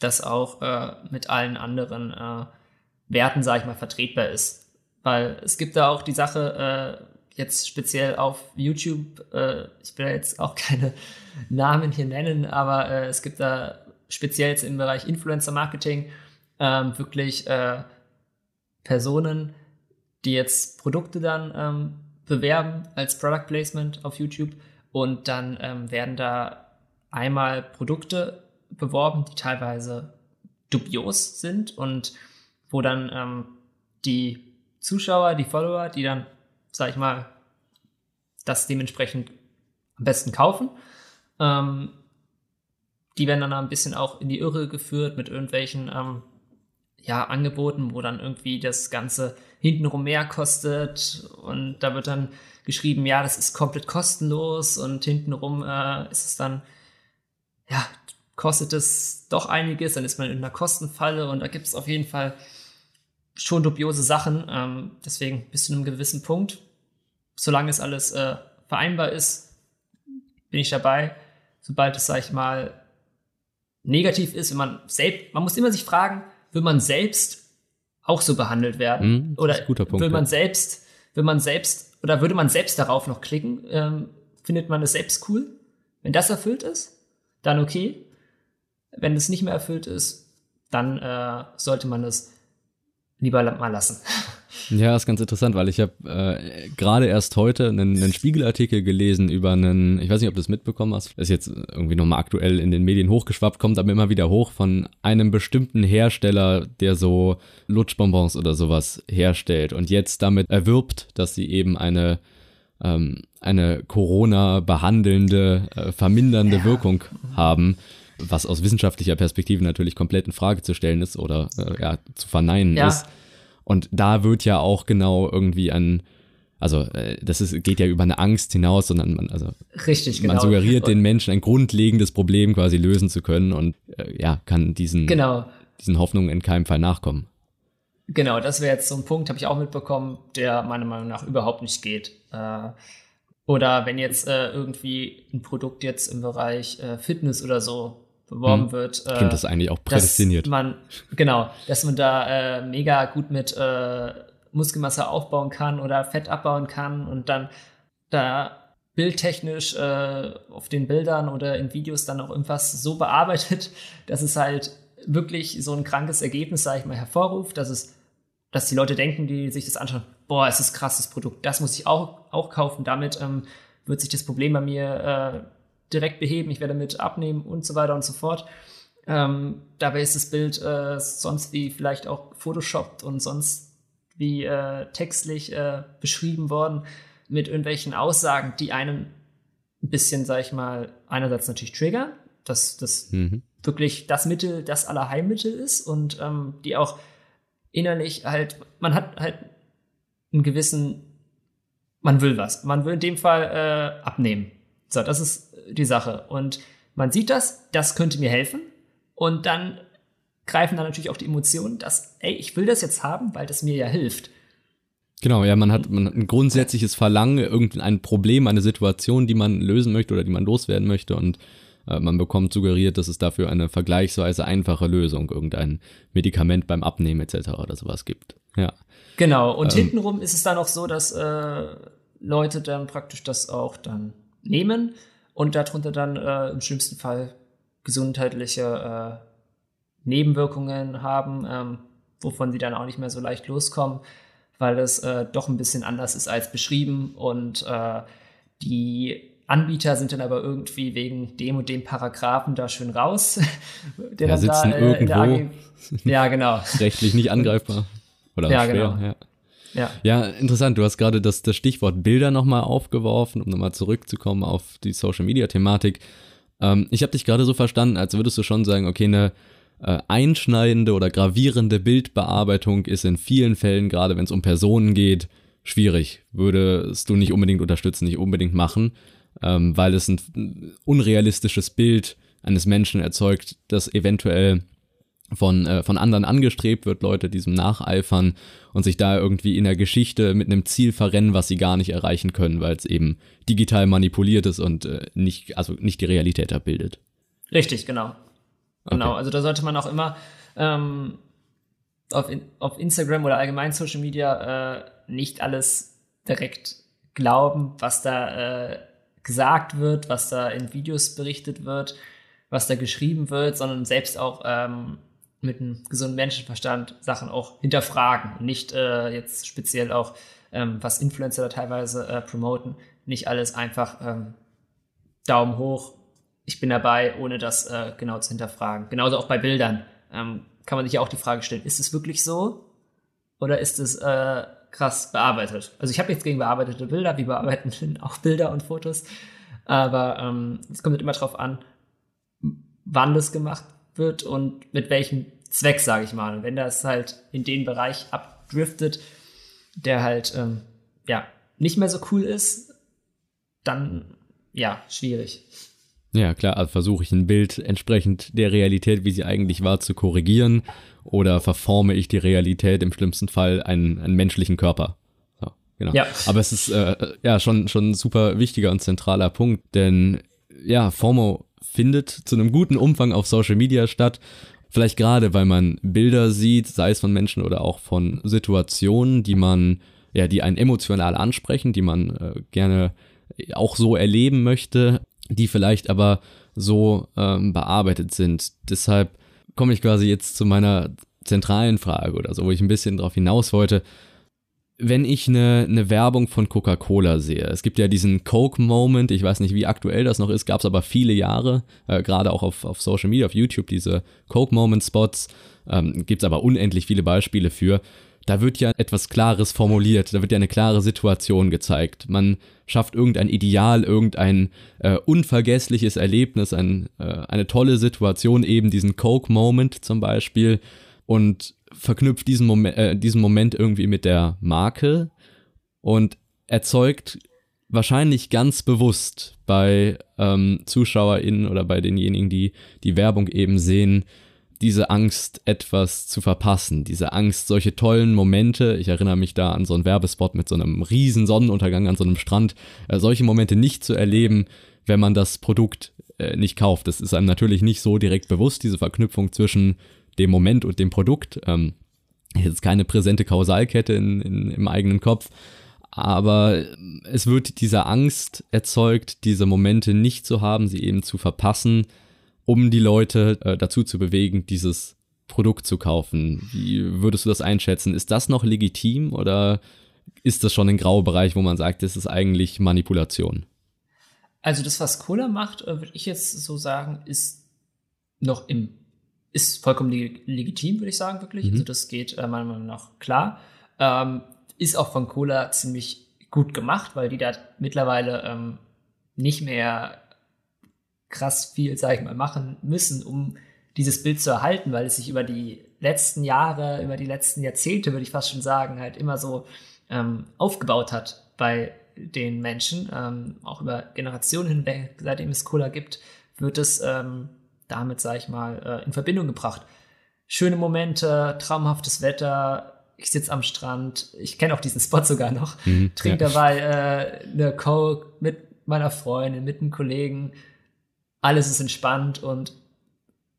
das auch äh, mit allen anderen äh, Werten, sage ich mal, vertretbar ist. Weil es gibt da auch die Sache, äh, jetzt speziell auf YouTube, äh, ich will jetzt auch keine Namen hier nennen, aber äh, es gibt da speziell jetzt im Bereich Influencer Marketing ähm, wirklich Personen, die jetzt Produkte dann ähm, bewerben als Product Placement auf YouTube und dann ähm, werden da einmal Produkte beworben, die teilweise dubios sind und wo dann ähm, die Zuschauer, die Follower, die dann, sag ich mal, das dementsprechend am besten kaufen, ähm, die werden dann ein bisschen auch in die Irre geführt mit irgendwelchen ähm, ja, Angeboten, wo dann irgendwie das Ganze hintenrum mehr kostet und da wird dann geschrieben, ja, das ist komplett kostenlos und hintenrum äh, ist es dann, ja, kostet es doch einiges, dann ist man in einer Kostenfalle und da gibt es auf jeden Fall schon dubiose Sachen. Ähm, deswegen bis zu einem gewissen Punkt, solange es alles äh, vereinbar ist, bin ich dabei. Sobald es, sag ich mal, negativ ist, wenn man selbst, man muss immer sich fragen, will man selbst auch so behandelt werden? Hm, das oder Punkt, will man ja. selbst, will man selbst, oder würde man selbst darauf noch klicken? Ähm, findet man es selbst cool? Wenn das erfüllt ist, dann okay. Wenn es nicht mehr erfüllt ist, dann äh, sollte man es lieber mal lassen. Ja, ist ganz interessant, weil ich habe äh, gerade erst heute einen, einen Spiegelartikel gelesen über einen, ich weiß nicht, ob du es mitbekommen hast, ist jetzt irgendwie nochmal aktuell in den Medien hochgeschwappt, kommt aber immer wieder hoch von einem bestimmten Hersteller, der so Lutschbonbons oder sowas herstellt und jetzt damit erwirbt, dass sie eben eine ähm, eine Corona behandelnde, äh, vermindernde ja. Wirkung haben was aus wissenschaftlicher Perspektive natürlich komplett in Frage zu stellen ist oder äh, ja, zu verneinen ja. ist. Und da wird ja auch genau irgendwie ein, also äh, das ist, geht ja über eine Angst hinaus, sondern man, also Richtig, genau. man suggeriert den Menschen ein grundlegendes Problem quasi lösen zu können und äh, ja, kann diesen, genau. diesen Hoffnungen in keinem Fall nachkommen. Genau, das wäre jetzt so ein Punkt, habe ich auch mitbekommen, der meiner Meinung nach überhaupt nicht geht. Äh, oder wenn jetzt irgendwie ein Produkt jetzt im Bereich Fitness oder so beworben hm. wird. Äh, Klingt das eigentlich auch prädestiniert. Dass man, genau, dass man da äh, mega gut mit äh, Muskelmasse aufbauen kann oder Fett abbauen kann und dann da bildtechnisch äh, auf den Bildern oder in Videos dann auch irgendwas so bearbeitet, dass es halt wirklich so ein krankes Ergebnis, sage ich mal, hervorruft, dass es, dass die Leute denken, die sich das anschauen, boah, es ist krasses Produkt, das muss ich auch, auch kaufen, damit ähm, wird sich das Problem bei mir äh, direkt beheben, ich werde mit abnehmen und so weiter und so fort. Ähm, dabei ist das Bild äh, sonst wie vielleicht auch photoshoppt und sonst wie äh, textlich äh, beschrieben worden mit irgendwelchen Aussagen, die einen ein bisschen, sag ich mal, einerseits natürlich triggern, dass das mhm. wirklich das Mittel, das aller Heilmittel ist und ähm, die auch innerlich halt, man hat halt einen gewissen, man will was. Man will in dem Fall äh, abnehmen. So, das ist die Sache. Und man sieht das, das könnte mir helfen. Und dann greifen dann natürlich auch die Emotionen, dass, ey, ich will das jetzt haben, weil das mir ja hilft. Genau, ja, man hat, man hat ein grundsätzliches Verlangen, irgendein Problem, eine Situation, die man lösen möchte oder die man loswerden möchte und äh, man bekommt suggeriert, dass es dafür eine vergleichsweise einfache Lösung, irgendein Medikament beim Abnehmen etc. oder sowas gibt. Ja. Genau, und ähm, hintenrum ist es dann auch so, dass äh, Leute dann praktisch das auch dann nehmen und darunter dann äh, im schlimmsten Fall gesundheitliche äh, Nebenwirkungen haben, ähm, wovon sie dann auch nicht mehr so leicht loskommen, weil es äh, doch ein bisschen anders ist als beschrieben und äh, die Anbieter sind dann aber irgendwie wegen dem und dem Paragraphen da schön raus. der ja, sitzen da, äh, irgendwo. ja, genau. Rechtlich nicht angreifbar. Oder ja, schwer, genau. ja. Ja. ja, interessant. Du hast gerade das, das Stichwort Bilder nochmal aufgeworfen, um nochmal zurückzukommen auf die Social Media Thematik. Ähm, ich habe dich gerade so verstanden, als würdest du schon sagen, okay, eine äh, einschneidende oder gravierende Bildbearbeitung ist in vielen Fällen, gerade wenn es um Personen geht, schwierig. Würdest du nicht unbedingt unterstützen, nicht unbedingt machen, ähm, weil es ein unrealistisches Bild eines Menschen erzeugt, das eventuell von, äh, von anderen angestrebt wird, Leute diesem nacheifern und sich da irgendwie in der Geschichte mit einem Ziel verrennen, was sie gar nicht erreichen können, weil es eben digital manipuliert ist und äh, nicht, also nicht die Realität abbildet. Richtig, genau. Genau, okay. also da sollte man auch immer ähm, auf, in, auf Instagram oder allgemein Social Media äh, nicht alles direkt glauben, was da äh, gesagt wird, was da in Videos berichtet wird, was da geschrieben wird, sondern selbst auch ähm, mit einem gesunden Menschenverstand Sachen auch hinterfragen und nicht äh, jetzt speziell auch, ähm, was Influencer da teilweise äh, promoten, nicht alles einfach ähm, Daumen hoch, ich bin dabei, ohne das äh, genau zu hinterfragen. Genauso auch bei Bildern ähm, kann man sich ja auch die Frage stellen, ist es wirklich so oder ist es äh, krass bearbeitet? Also ich habe jetzt gegen bearbeitete Bilder, wie bearbeiten auch Bilder und Fotos, aber ähm, es kommt halt immer drauf an, wann das gemacht wird und mit welchem Zweck, sage ich mal. Und wenn das halt in den Bereich abdriftet, der halt ähm, ja nicht mehr so cool ist, dann ja schwierig. Ja, klar, also versuche ich ein Bild entsprechend der Realität, wie sie eigentlich war, zu korrigieren oder verforme ich die Realität im schlimmsten Fall einen, einen menschlichen Körper. So, genau. Ja. Aber es ist äh, ja schon, schon ein super wichtiger und zentraler Punkt, denn ja, FOMO findet zu einem guten Umfang auf Social Media statt. Vielleicht gerade, weil man Bilder sieht, sei es von Menschen oder auch von Situationen, die man, ja, die einen emotional ansprechen, die man äh, gerne auch so erleben möchte, die vielleicht aber so ähm, bearbeitet sind. Deshalb komme ich quasi jetzt zu meiner zentralen Frage oder so, wo ich ein bisschen drauf hinaus wollte. Wenn ich eine, eine Werbung von Coca-Cola sehe, es gibt ja diesen Coke-Moment, ich weiß nicht, wie aktuell das noch ist, gab es aber viele Jahre, äh, gerade auch auf, auf Social Media, auf YouTube, diese Coke-Moment-Spots, ähm, gibt es aber unendlich viele Beispiele für. Da wird ja etwas Klares formuliert, da wird ja eine klare Situation gezeigt. Man schafft irgendein Ideal, irgendein äh, unvergessliches Erlebnis, ein, äh, eine tolle Situation, eben diesen Coke-Moment zum Beispiel und verknüpft diesen Moment, äh, diesen Moment irgendwie mit der Marke und erzeugt wahrscheinlich ganz bewusst bei ähm, ZuschauerInnen oder bei denjenigen, die die Werbung eben sehen, diese Angst, etwas zu verpassen, diese Angst, solche tollen Momente, ich erinnere mich da an so einen Werbespot mit so einem riesen Sonnenuntergang an so einem Strand, äh, solche Momente nicht zu erleben, wenn man das Produkt äh, nicht kauft. Das ist einem natürlich nicht so direkt bewusst, diese Verknüpfung zwischen dem Moment und dem Produkt. Ähm, jetzt keine präsente Kausalkette in, in, im eigenen Kopf, aber es wird diese Angst erzeugt, diese Momente nicht zu haben, sie eben zu verpassen, um die Leute äh, dazu zu bewegen, dieses Produkt zu kaufen. Wie würdest du das einschätzen? Ist das noch legitim oder ist das schon ein grauer Bereich, wo man sagt, das ist eigentlich Manipulation? Also das, was Cola macht, äh, würde ich jetzt so sagen, ist noch im ist vollkommen leg legitim, würde ich sagen, wirklich. Mhm. Also das geht äh, meiner Meinung nach klar. Ähm, ist auch von Cola ziemlich gut gemacht, weil die da mittlerweile ähm, nicht mehr krass viel, sag ich mal, machen müssen, um dieses Bild zu erhalten, weil es sich über die letzten Jahre, über die letzten Jahrzehnte, würde ich fast schon sagen, halt immer so ähm, aufgebaut hat bei den Menschen, ähm, auch über Generationen hinweg, seitdem es Cola gibt, wird es ähm, damit, sage ich mal, äh, in Verbindung gebracht. Schöne Momente, traumhaftes Wetter, ich sitze am Strand, ich kenne auch diesen Spot sogar noch, mhm, trinke ja. dabei äh, eine Coke mit meiner Freundin, mit einem Kollegen. Alles ist entspannt und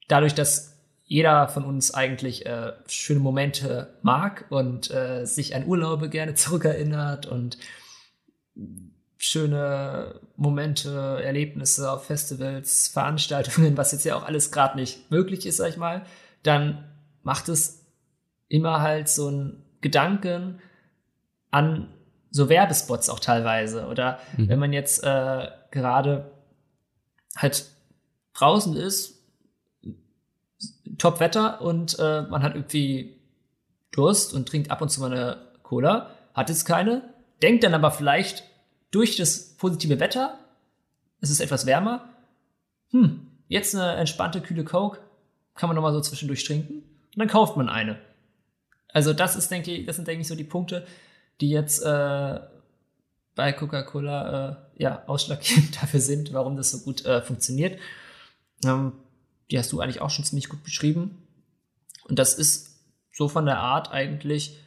dadurch, dass jeder von uns eigentlich äh, schöne Momente mag und äh, sich an Urlaube gerne zurückerinnert und schöne Momente, Erlebnisse auf Festivals, Veranstaltungen, was jetzt ja auch alles gerade nicht möglich ist, sag ich mal, dann macht es immer halt so einen Gedanken an so Werbespots auch teilweise. Oder mhm. wenn man jetzt äh, gerade halt draußen ist, Top-Wetter und äh, man hat irgendwie Durst und trinkt ab und zu mal eine Cola, hat jetzt keine, denkt dann aber vielleicht durch das positive Wetter, es ist etwas wärmer, hm, jetzt eine entspannte, kühle Coke, kann man nochmal so zwischendurch trinken und dann kauft man eine. Also das ist, denke ich, das sind, denke ich, so die Punkte, die jetzt äh, bei Coca-Cola äh, ja, ausschlaggebend dafür sind, warum das so gut äh, funktioniert. Ähm, die hast du eigentlich auch schon ziemlich gut beschrieben. Und das ist so von der Art eigentlich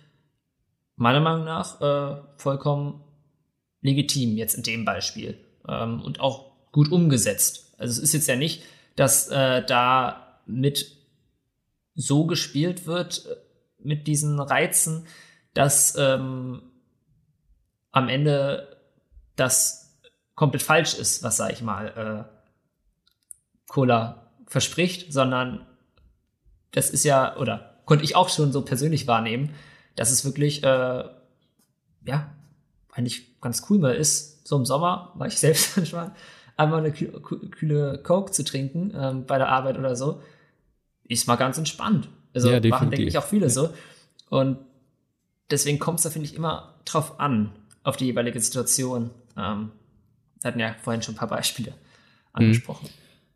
meiner Meinung nach äh, vollkommen legitim jetzt in dem Beispiel ähm, und auch gut umgesetzt. Also es ist jetzt ja nicht, dass äh, da mit so gespielt wird äh, mit diesen Reizen, dass ähm, am Ende das komplett falsch ist, was sag ich mal äh, Cola verspricht, sondern das ist ja oder konnte ich auch schon so persönlich wahrnehmen, dass es wirklich äh, ja eigentlich ganz cool mal ist, so im Sommer, war ich selbst manchmal, einmal eine kühle Coke zu trinken ähm, bei der Arbeit oder so, ist mal ganz entspannt. Also ja, machen, denke ich, auch viele so. Und deswegen kommt es da, finde ich, immer drauf an, auf die jeweilige Situation. Ähm, wir hatten ja vorhin schon ein paar Beispiele mhm. angesprochen.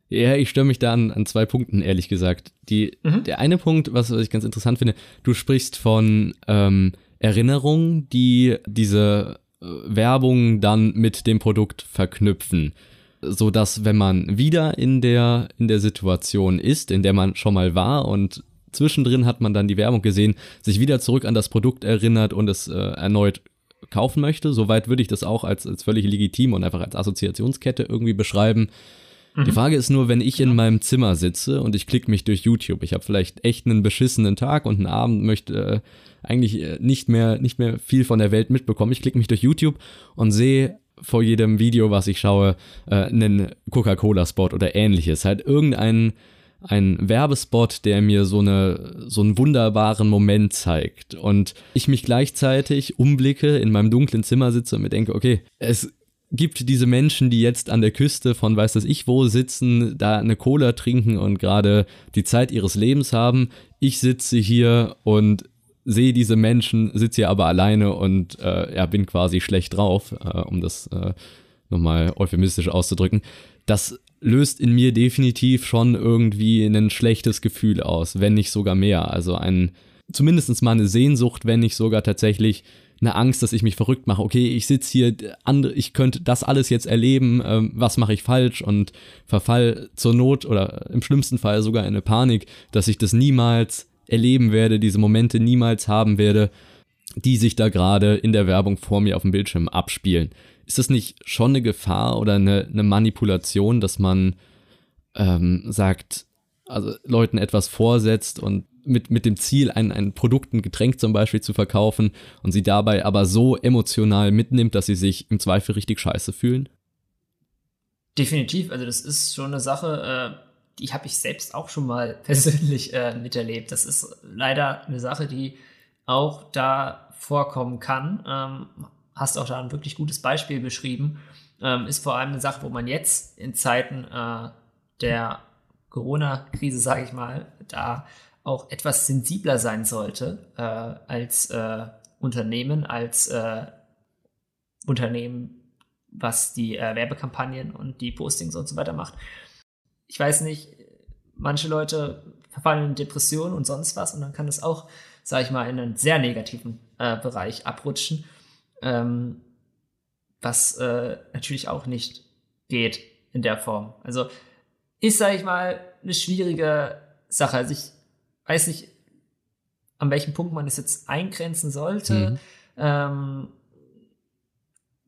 Ja, ich störe mich da an, an zwei Punkten, ehrlich gesagt. Die, mhm. Der eine Punkt, was, was ich ganz interessant finde, du sprichst von ähm, Erinnerungen, die diese Werbung dann mit dem Produkt verknüpfen, so dass wenn man wieder in der in der Situation ist, in der man schon mal war und zwischendrin hat man dann die Werbung gesehen, sich wieder zurück an das Produkt erinnert und es äh, erneut kaufen möchte. Soweit würde ich das auch als, als völlig legitim und einfach als Assoziationskette irgendwie beschreiben. Mhm. Die Frage ist nur, wenn ich in meinem Zimmer sitze und ich klicke mich durch YouTube, ich habe vielleicht echt einen beschissenen Tag und einen Abend, möchte äh, eigentlich äh, nicht mehr, nicht mehr viel von der Welt mitbekommen. Ich klicke mich durch YouTube und sehe vor jedem Video, was ich schaue, äh, einen Coca-Cola-Spot oder ähnliches. Halt irgendein ein Werbespot, der mir so eine so einen wunderbaren Moment zeigt und ich mich gleichzeitig umblicke, in meinem dunklen Zimmer sitze und mir denke, okay, es gibt diese Menschen, die jetzt an der Küste von weiß das ich wo sitzen, da eine Cola trinken und gerade die Zeit ihres Lebens haben. Ich sitze hier und sehe diese Menschen, sitze hier aber alleine und äh, ja, bin quasi schlecht drauf, äh, um das äh, nochmal euphemistisch auszudrücken. Das löst in mir definitiv schon irgendwie ein schlechtes Gefühl aus, wenn nicht sogar mehr. Also ein, zumindest mal eine Sehnsucht, wenn nicht sogar tatsächlich eine Angst, dass ich mich verrückt mache. Okay, ich sitze hier, ich könnte das alles jetzt erleben, ähm, was mache ich falsch und verfall zur Not oder im schlimmsten Fall sogar in eine Panik, dass ich das niemals erleben werde, diese Momente niemals haben werde, die sich da gerade in der Werbung vor mir auf dem Bildschirm abspielen. Ist das nicht schon eine Gefahr oder eine, eine Manipulation, dass man ähm, sagt, also Leuten etwas vorsetzt und mit, mit dem Ziel, ein, ein Produkt, ein Getränk zum Beispiel zu verkaufen und sie dabei aber so emotional mitnimmt, dass sie sich im Zweifel richtig scheiße fühlen? Definitiv, also das ist schon eine Sache, äh, die habe ich selbst auch schon mal persönlich äh, miterlebt. Das ist leider eine Sache, die auch da vorkommen kann. Ähm, hast auch da ein wirklich gutes Beispiel beschrieben. Ähm, ist vor allem eine Sache, wo man jetzt in Zeiten äh, der Corona-Krise, sage ich mal, da auch etwas sensibler sein sollte äh, als äh, Unternehmen, als äh, Unternehmen, was die äh, Werbekampagnen und die Postings und so weiter macht. Ich weiß nicht, manche Leute verfallen in Depressionen und sonst was und dann kann es auch, sage ich mal, in einen sehr negativen äh, Bereich abrutschen, ähm, was äh, natürlich auch nicht geht in der Form. Also ist, sage ich mal, eine schwierige Sache. Also ich weiß nicht, an welchem Punkt man es jetzt eingrenzen sollte. Mhm. Ähm,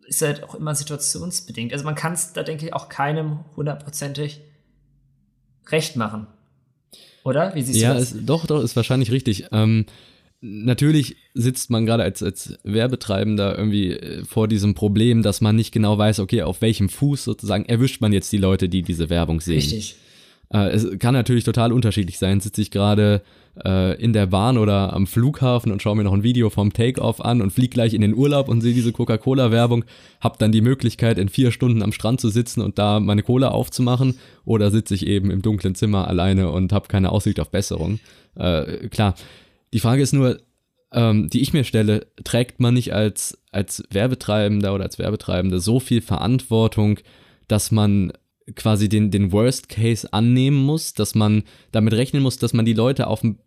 ist halt auch immer situationsbedingt. Also man kann es da, denke ich, auch keinem hundertprozentig recht machen. Oder? Wie siehst ja, du das? Ja, doch, doch, ist wahrscheinlich richtig. Ähm, natürlich sitzt man gerade als, als Werbetreibender irgendwie äh, vor diesem Problem, dass man nicht genau weiß, okay, auf welchem Fuß sozusagen erwischt man jetzt die Leute, die diese Werbung sehen. Richtig. Äh, es kann natürlich total unterschiedlich sein. Sitze ich gerade äh, in der Bahn oder am Flughafen und schaue mir noch ein Video vom Takeoff an und fliege gleich in den Urlaub und sehe diese Coca-Cola-Werbung, habe dann die Möglichkeit, in vier Stunden am Strand zu sitzen und da meine Cola aufzumachen oder sitze ich eben im dunklen Zimmer alleine und habe keine Aussicht auf Besserung. Äh, klar, die Frage ist nur, ähm, die ich mir stelle, trägt man nicht als, als Werbetreibender oder als Werbetreibende so viel Verantwortung, dass man quasi den, den Worst Case annehmen muss, dass man damit rechnen muss, dass man die Leute auf dem,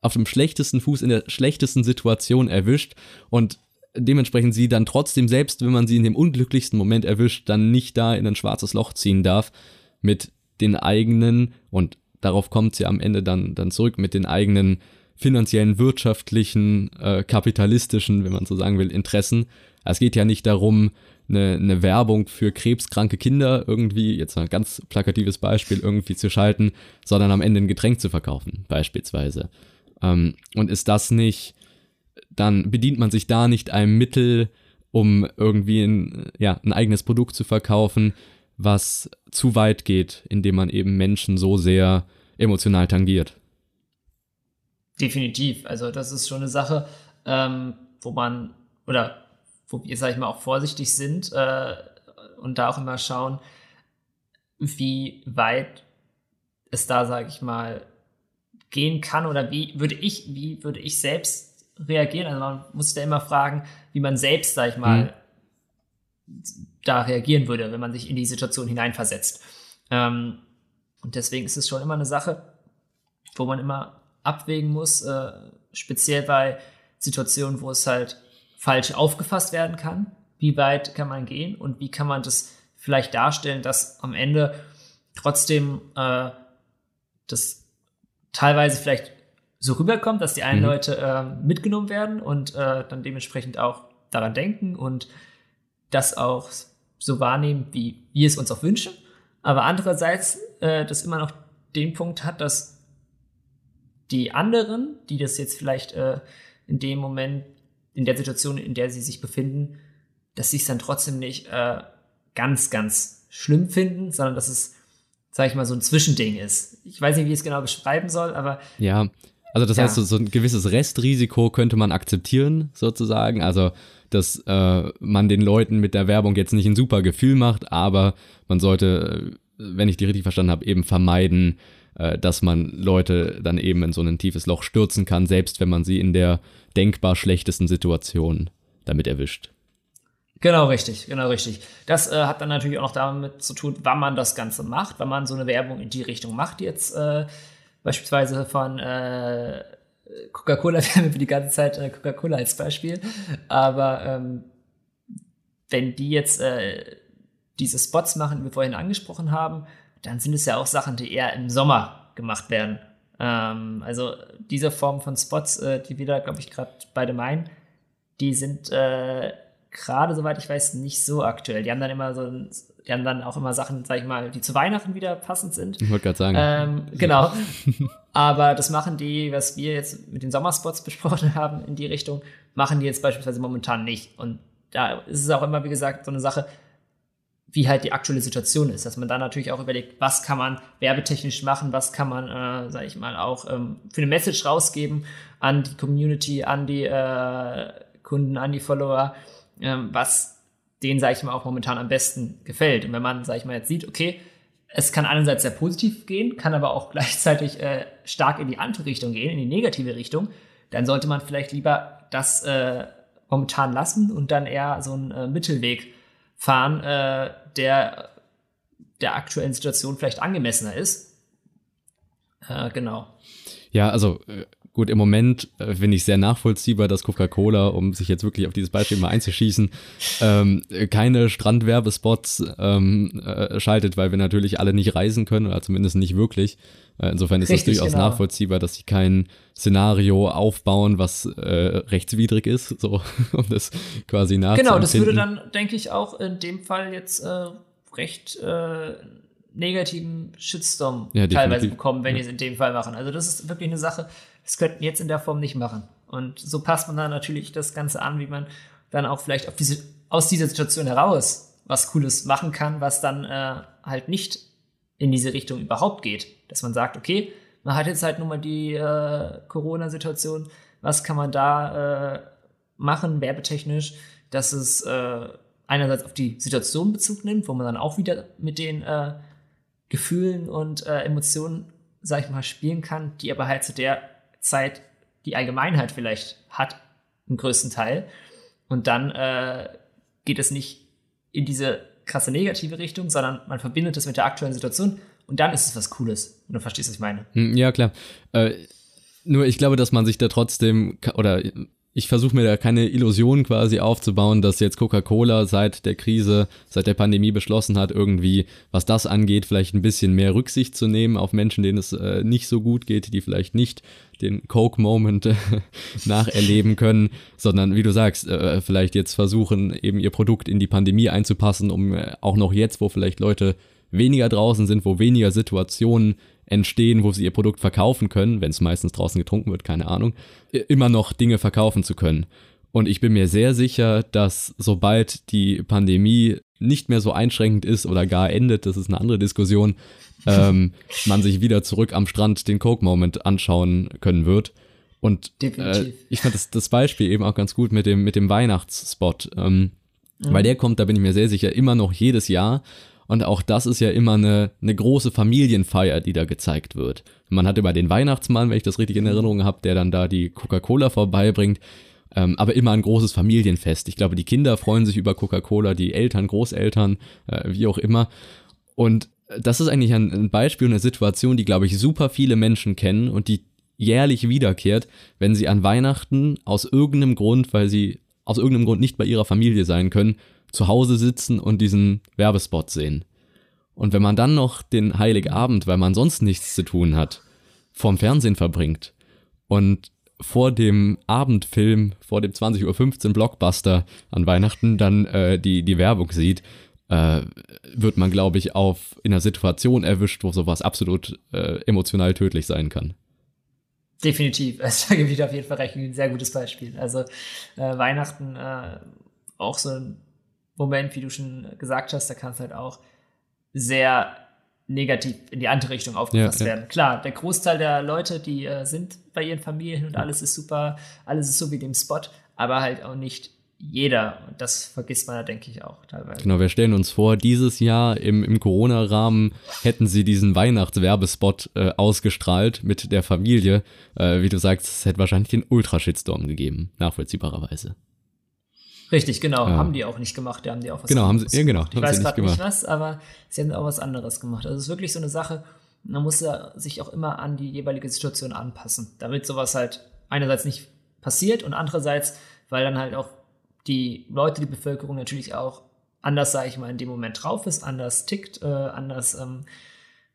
auf dem schlechtesten Fuß in der schlechtesten Situation erwischt und dementsprechend sie dann trotzdem, selbst wenn man sie in dem unglücklichsten Moment erwischt, dann nicht da in ein schwarzes Loch ziehen darf mit den eigenen, und darauf kommt sie am Ende dann, dann zurück, mit den eigenen finanziellen, wirtschaftlichen, äh, kapitalistischen, wenn man so sagen will, Interessen. Es geht ja nicht darum, eine, eine Werbung für krebskranke Kinder irgendwie, jetzt ein ganz plakatives Beispiel, irgendwie zu schalten, sondern am Ende ein Getränk zu verkaufen, beispielsweise. Ähm, und ist das nicht, dann bedient man sich da nicht einem Mittel, um irgendwie ein, ja, ein eigenes Produkt zu verkaufen, was zu weit geht, indem man eben Menschen so sehr emotional tangiert. Definitiv. Also das ist schon eine Sache, ähm, wo man, oder wo wir, sag ich mal, auch vorsichtig sind äh, und da auch immer schauen, wie weit es da, sage ich mal, gehen kann oder wie würde ich, wie würde ich selbst reagieren? Also man muss sich da immer fragen, wie man selbst, sag ich mal, mhm. da reagieren würde, wenn man sich in die Situation hineinversetzt. Ähm, und deswegen ist es schon immer eine Sache, wo man immer abwägen muss, äh, speziell bei Situationen, wo es halt falsch aufgefasst werden kann. Wie weit kann man gehen und wie kann man das vielleicht darstellen, dass am Ende trotzdem äh, das teilweise vielleicht so rüberkommt, dass die einen mhm. Leute äh, mitgenommen werden und äh, dann dementsprechend auch daran denken und das auch so wahrnehmen, wie wir es uns auch wünschen. Aber andererseits äh, das immer noch den Punkt hat, dass die anderen, die das jetzt vielleicht äh, in dem Moment in der Situation, in der sie sich befinden, dass sie es dann trotzdem nicht äh, ganz, ganz schlimm finden, sondern dass es, sag ich mal, so ein Zwischending ist. Ich weiß nicht, wie ich es genau beschreiben soll, aber. Ja, also das Ja. heißt, so, so ein gewisses Restrisiko könnte man akzeptieren, sozusagen. Also, dass äh, man den Leuten mit der Werbung jetzt nicht ein super Gefühl macht, aber man sollte, äh, wenn ich die richtig verstanden habe, eben vermeiden, äh, dass man Leute dann eben in so ein tiefes Loch stürzen kann, selbst wenn man sie in der denkbar schlechtesten Situation damit erwischt. Genau, richtig, genau, richtig. Das äh, hat dann natürlich auch noch damit zu tun, wann man das Ganze macht, wenn man so eine Werbung in die Richtung macht, jetzt äh, beispielsweise von äh, Coca-Cola, wir haben für die ganze Zeit äh, Coca-Cola als Beispiel, aber ähm, wenn die jetzt äh, diese Spots machen, die wir vorhin angesprochen haben, dann sind es ja auch Sachen, die eher im Sommer gemacht werden. Ähm, also diese Form von Spots, äh, die wir da, glaube ich, gerade beide meinen, die sind äh, gerade, soweit ich weiß, nicht so aktuell. Die haben dann immer so, ein- die haben dann auch immer Sachen, sag ich mal, die zu Weihnachten wieder passend sind. Ich wollte gerade sagen, Ähm, genau. Aber das machen die, was wir jetzt mit den Sommerspots besprochen haben in die Richtung, machen die jetzt beispielsweise momentan nicht. Und da ist es auch immer, wie gesagt, so eine Sache, wie halt die aktuelle Situation ist, dass man dann natürlich auch überlegt, was kann man werbetechnisch machen, was kann man, äh, sag ich mal, auch ähm, für eine Message rausgeben an die Community, an die äh, Kunden, an die Follower, ähm, was denen, sag ich mal, auch momentan am besten gefällt. Und wenn man, sag ich mal, jetzt sieht, okay, es kann einerseits sehr positiv gehen, kann aber auch gleichzeitig äh, stark in die andere Richtung gehen, in die negative Richtung, dann sollte man vielleicht lieber das äh, momentan lassen und dann eher so einen äh, Mittelweg fahren, äh, der der aktuellen Situation vielleicht angemessener ist. Äh, genau. Ja, also äh, gut, im Moment äh, finde ich sehr nachvollziehbar, dass Coca-Cola, um sich jetzt wirklich auf dieses Beispiel mal einzuschießen, ähm, äh, keine Strandwerbespots ähm, äh, schaltet, weil wir natürlich alle nicht reisen können, oder zumindest nicht wirklich. Äh, insofern ist es durchaus genau. nachvollziehbar, dass sie kein Szenario aufbauen, was äh, rechtswidrig ist, so um das quasi nachzuempfinden. Genau, das würde dann, denke ich, auch in dem Fall jetzt äh, recht äh, negativen Shitstorm Ja, teilweise bekommen, wenn Ja. die es in dem Fall machen. Also das ist wirklich eine Sache, das könnten wir jetzt in der Form nicht machen. Und so passt man dann natürlich das Ganze an, wie man dann auch vielleicht diese, aus dieser Situation heraus was Cooles machen kann, was dann äh, halt nicht in diese Richtung überhaupt geht. Dass man sagt, okay, man hat jetzt halt nun mal die äh, Corona-Situation, was kann man da äh, machen, werbetechnisch, dass es äh, einerseits auf die Situation Bezug nimmt, wo man dann auch wieder mit den äh, Gefühlen und äh, Emotionen, sag ich mal, spielen kann, die aber halt zu der Zeit die Allgemeinheit vielleicht hat, im größten Teil. Und dann äh, geht es nicht in diese krasse negative Richtung, sondern man verbindet es mit der aktuellen Situation und dann ist es was Cooles. Und du verstehst, was ich meine. Hm, Ja, klar. Äh, nur ich glaube, dass man sich da trotzdem, oder ich versuche mir da keine Illusion quasi aufzubauen, dass jetzt Coca-Cola seit der Krise, seit der Pandemie beschlossen hat, irgendwie, was das angeht, vielleicht ein bisschen mehr Rücksicht zu nehmen auf Menschen, denen es äh, nicht so gut geht, die vielleicht nicht den Coke-Moment äh, nacherleben können, sondern wie du sagst, äh, vielleicht jetzt versuchen, eben ihr Produkt in die Pandemie einzupassen, um äh, auch noch jetzt, wo vielleicht Leute weniger draußen sind, wo weniger Situationen entstehen, wo sie ihr Produkt verkaufen können, wenn es meistens draußen getrunken wird, keine Ahnung, immer noch Dinge verkaufen zu können. Und ich bin mir sehr sicher, dass sobald die Pandemie nicht mehr so einschränkend ist oder gar endet, das ist eine andere Diskussion, ähm, man sich wieder zurück am Strand den Coke-Moment anschauen können wird. Und äh, ich fand das, das Beispiel eben auch ganz gut mit dem, mit dem Weihnachtsspot. Ähm, Weil der kommt, da bin ich mir sehr sicher, immer noch jedes Jahr. Und auch das ist ja immer eine, eine große Familienfeier, die da gezeigt wird. Man hat immer den Weihnachtsmann, wenn ich das richtig in Erinnerung habe, der dann da die Coca-Cola vorbeibringt. Ähm, aber immer ein großes Familienfest. Ich glaube, die Kinder freuen sich über Coca-Cola, die Eltern, Großeltern, äh, wie auch immer. Und das ist eigentlich ein, ein Beispiel und eine Situation, die, glaube ich, super viele Menschen kennen und die jährlich wiederkehrt, wenn sie an Weihnachten aus irgendeinem Grund, weil sie aus irgendeinem Grund nicht bei ihrer Familie sein können, zu Hause sitzen und diesen Werbespot sehen. Und wenn man dann noch den Heiligabend, weil man sonst nichts zu tun hat, vorm Fernsehen verbringt und vor dem Abendfilm, vor dem 20.15 Uhr Blockbuster an Weihnachten dann äh, die, die Werbung sieht, äh, wird man, glaube ich, auf in einer Situation erwischt, wo sowas absolut äh, emotional tödlich sein kann. Definitiv. Also, da gebe ich auf jeden Fall recht. Ein sehr gutes Beispiel. Also äh, Weihnachten äh, auch so ein Moment, wie du schon gesagt hast, da kann es halt auch sehr negativ in die andere Richtung aufgefasst Ja, ja. werden. Klar, der Großteil der Leute, die äh, sind bei ihren Familien und alles ist super, alles ist so wie dem Spot, aber halt auch nicht jeder. Und das vergisst man da, denke ich, auch teilweise. Genau, wir stellen uns vor, dieses Jahr im, im Corona-Rahmen hätten sie diesen Weihnachtswerbespot äh, ausgestrahlt mit der Familie. Äh, wie du sagst, es hätte wahrscheinlich den Ultra-Shitstorm gegeben, nachvollziehbarerweise. Richtig, genau. Ja. Haben die auch nicht gemacht. Die haben die auch was Genau, haben sie- ja, genau. Ich weiß nicht gerade nicht was, aber sie haben auch was anderes gemacht. Also es ist wirklich so eine Sache, man muss ja sich auch immer an die jeweilige Situation anpassen, damit sowas halt einerseits nicht passiert und andererseits, weil dann halt auch die Leute, die Bevölkerung natürlich auch anders, sage ich mal, in dem Moment drauf ist, anders tickt, äh, anders ähm,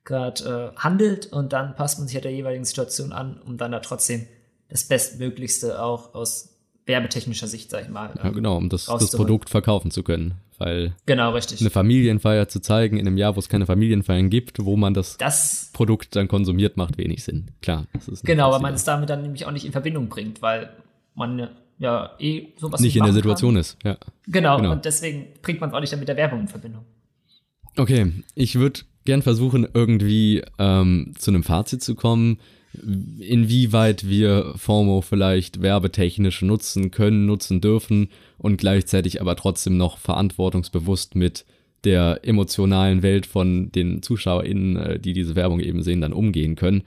gerade äh, handelt und dann passt man sich halt der jeweiligen Situation an, um dann da trotzdem das Bestmöglichste auch aus werbetechnischer Sicht, sag ich mal. Ja, ähm, genau, um das, das. Produkt verkaufen zu können. Weil Genau, richtig. eine Familienfeier zu zeigen in einem Jahr, wo es keine Familienfeiern gibt, wo man das Das, Produkt dann konsumiert, macht wenig Sinn. Klar, das ist genau, weil man es damit dann nämlich auch nicht in Verbindung bringt, weil man ja eh sowas nicht in der Situation kann. ist. Ja. Genau, Genau. und deswegen bringt man es auch nicht dann mit der Werbung in Verbindung. Okay, ich würde gern versuchen, irgendwie ähm, zu einem Fazit zu kommen, inwieweit wir FOMO vielleicht werbetechnisch nutzen können, nutzen dürfen und gleichzeitig aber trotzdem noch verantwortungsbewusst mit der emotionalen Welt von den ZuschauerInnen, äh, die diese Werbung eben sehen, dann umgehen können.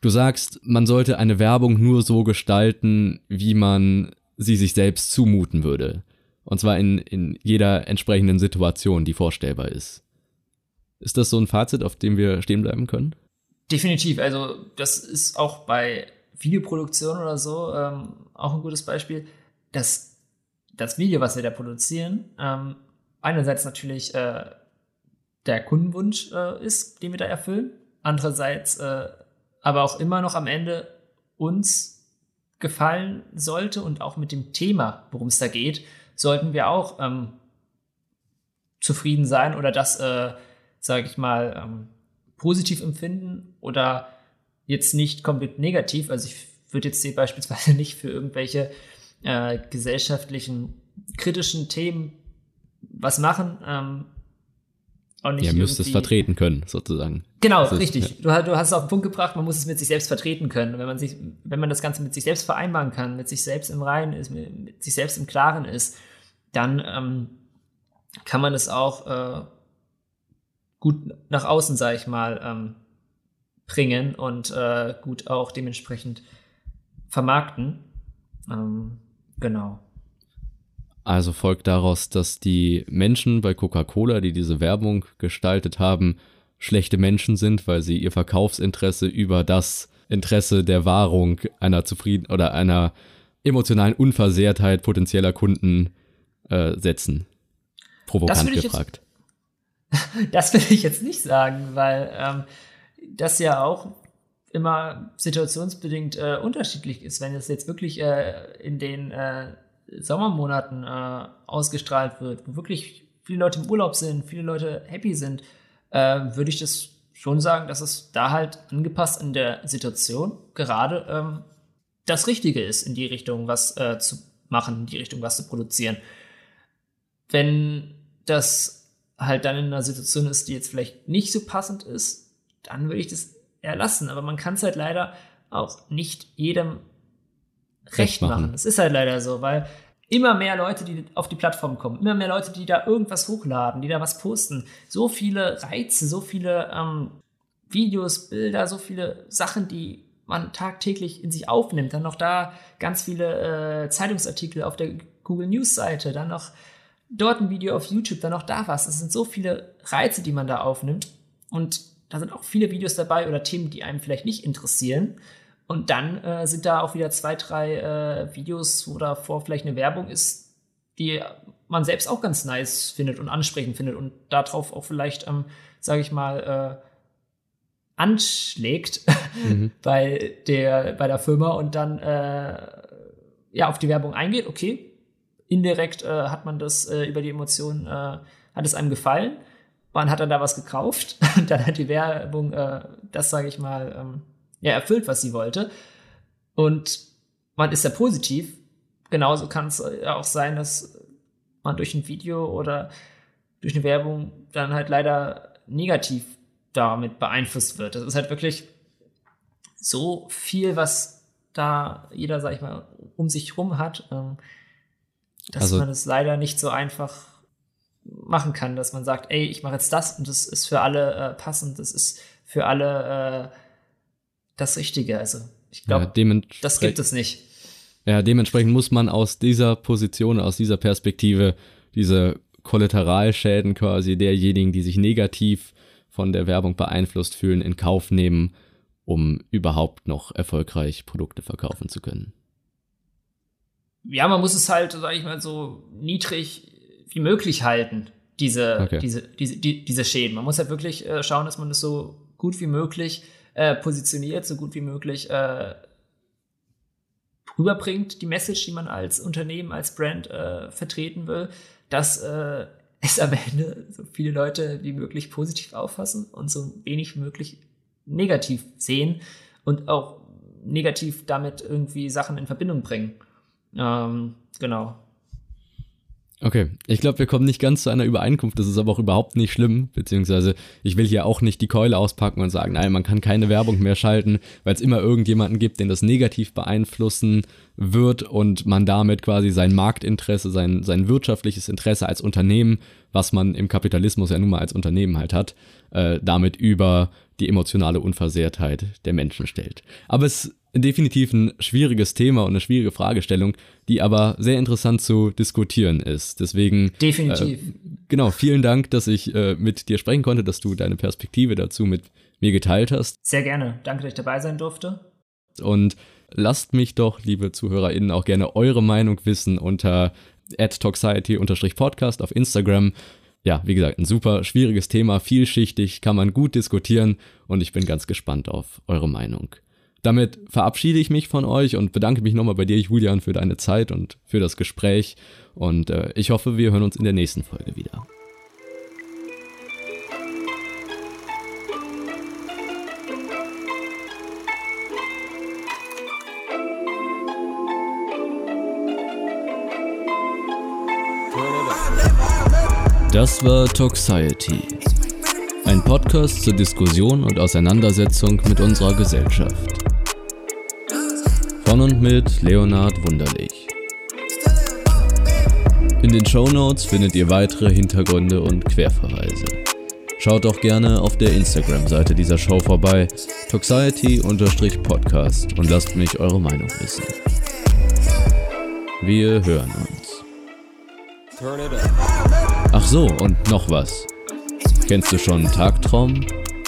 Du sagst, man sollte eine Werbung nur so gestalten, wie man sie sich selbst zumuten würde. Und zwar in, in jeder entsprechenden Situation, die vorstellbar ist. Ist das so ein Fazit, auf dem wir stehen bleiben können? Definitiv, also das ist auch bei Videoproduktion oder so ähm, auch ein gutes Beispiel, dass das Video, was wir da produzieren, ähm, einerseits natürlich äh, der Kundenwunsch äh, ist, den wir da erfüllen, andererseits äh, aber auch immer noch am Ende uns gefallen sollte und auch mit dem Thema, worum es da geht, sollten wir auch ähm, zufrieden sein oder das, äh, sage ich mal, ähm, positiv empfinden oder jetzt nicht komplett negativ. Also ich würde jetzt hier beispielsweise nicht für irgendwelche äh, gesellschaftlichen, kritischen Themen was machen. Ähm, auch nicht Ihr müsst es vertreten können, sozusagen. Genau, Das ist- richtig. Du, hast- du hast es auf den Punkt gebracht, man muss es mit sich selbst vertreten können. Wenn man sich, wenn man das Ganze mit sich selbst vereinbaren kann, mit sich selbst im Reinen ist, mit, mit sich selbst im Klaren ist, dann ähm, kann man es auch äh, gut nach außen, sage ich mal, ähm, bringen und äh, gut auch dementsprechend vermarkten. Ähm, genau. Also folgt daraus, dass die Menschen bei Coca-Cola, die diese Werbung gestaltet haben, schlechte Menschen sind, weil sie ihr Verkaufsinteresse über das Interesse der Wahrung einer zufrieden oder einer emotionalen Unversehrtheit potenzieller Kunden äh, setzen. Provokant ich jetzt- gefragt. Das will ich jetzt nicht sagen, weil ähm, das ja auch immer situationsbedingt äh, unterschiedlich ist. Wenn es jetzt wirklich äh, in den äh, Sommermonaten äh, ausgestrahlt wird, wo wirklich viele Leute im Urlaub sind, viele Leute happy sind, äh, würde ich das schon sagen, dass es da halt angepasst in der Situation gerade ähm, das Richtige ist, in die Richtung was äh, zu machen, in die Richtung was zu produzieren. Wenn das halt dann in einer Situation ist, die jetzt vielleicht nicht so passend ist, dann würde ich das erlassen. Aber man kann es halt leider auch nicht jedem recht Recht machen. Es ist halt leider so, weil immer mehr Leute, die auf die Plattform kommen, immer mehr Leute, die da irgendwas hochladen, die da was posten, so viele Reize, so viele ähm, Videos, Bilder, so viele Sachen, die man tagtäglich in sich aufnimmt. Dann noch da ganz viele äh, Zeitungsartikel auf der Google News Seite, dann noch dort ein Video auf YouTube, dann noch da was. Es sind so viele Reize, die man da aufnimmt. Und da sind auch viele Videos dabei oder Themen, die einem vielleicht nicht interessieren. Und dann äh, sind da auch wieder zwei, drei äh, Videos, wo davor vielleicht eine Werbung ist, die man selbst auch ganz nice findet und ansprechend findet und darauf auch vielleicht, ähm, sage ich mal, äh, anschlägt Mhm. bei der bei der Firma und dann äh, ja auf die Werbung eingeht. Okay, indirekt äh, hat man das äh, über die Emotionen äh, hat es einem gefallen. Man hat dann da was gekauft und dann hat die Werbung äh, das sage ich mal ähm, ja erfüllt, was sie wollte und man ist ja positiv. Genauso kann es ja auch sein, dass man durch ein Video oder durch eine Werbung dann halt leider negativ damit beeinflusst wird. Das ist halt wirklich so viel, was da jeder, sag ich mal, um sich rum hat, ähm, dass Also- man es leider nicht so einfach machen kann, dass man sagt, ey, ich mache jetzt das und das ist für alle äh, passend, das ist für alle äh, das Richtige. Also ich Ja, glaube, dementsprechend- das gibt es nicht. Ja, dementsprechend muss man aus dieser Position, aus dieser Perspektive diese Kollateralschäden quasi derjenigen, die sich negativ von der Werbung beeinflusst fühlen, in Kauf nehmen, um überhaupt noch erfolgreich Produkte verkaufen zu können. Ja, man muss es halt, sag ich mal, so niedrig wie möglich halten, diese, Okay. diese, diese, die, diese Schäden. Man muss halt wirklich äh, schauen, dass man das so gut wie möglich äh, positioniert, so gut wie möglich äh, rüberbringt, die Message, die man als Unternehmen, als Brand äh, vertreten will, dass äh, es am Ende so viele Leute wie möglich positiv auffassen und so wenig wie möglich negativ sehen und auch negativ damit irgendwie Sachen in Verbindung bringen. Ähm, genau. Okay, ich glaube, wir kommen nicht ganz zu einer Übereinkunft, das ist aber auch überhaupt nicht schlimm, beziehungsweise ich will hier auch nicht die Keule auspacken und sagen, nein, man kann keine Werbung mehr schalten, weil es immer irgendjemanden gibt, den das negativ beeinflussen wird und man damit quasi sein Marktinteresse, sein, sein wirtschaftliches Interesse als Unternehmen, was man im Kapitalismus ja nun mal als Unternehmen halt hat, äh, damit über die emotionale Unversehrtheit der Menschen stellt. Aber es definitiv ein schwieriges Thema und eine schwierige Fragestellung, die aber sehr interessant zu diskutieren ist. Deswegen Definitiv. Äh, genau, vielen Dank, dass ich äh, mit dir sprechen konnte, dass du deine Perspektive dazu mit mir geteilt hast. Sehr gerne. Danke, dass ich dabei sein durfte. Und lasst mich doch, liebe ZuhörerInnen, auch gerne eure Meinung wissen unter toxiety-podcast auf Instagram. Ja, wie gesagt, ein super schwieriges Thema, vielschichtig, kann man gut diskutieren und ich bin ganz gespannt auf eure Meinung. Damit verabschiede ich mich von euch und bedanke mich nochmal bei dir, Julian, für deine Zeit und für das Gespräch. Und äh, ich hoffe, wir hören uns in der nächsten Folge wieder. Das war Toxiety. Ein Podcast zur Diskussion und Auseinandersetzung mit unserer Gesellschaft. Von und mit Leonhard Wunderlich. In den Shownotes findet ihr weitere Hintergründe und Querverweise. Schaut auch gerne auf der Instagram-Seite dieser Show vorbei, Toxiety-Podcast und lasst mich eure Meinung wissen. Wir hören uns. Ach so, und noch was. Kennst du schon Tagtraum?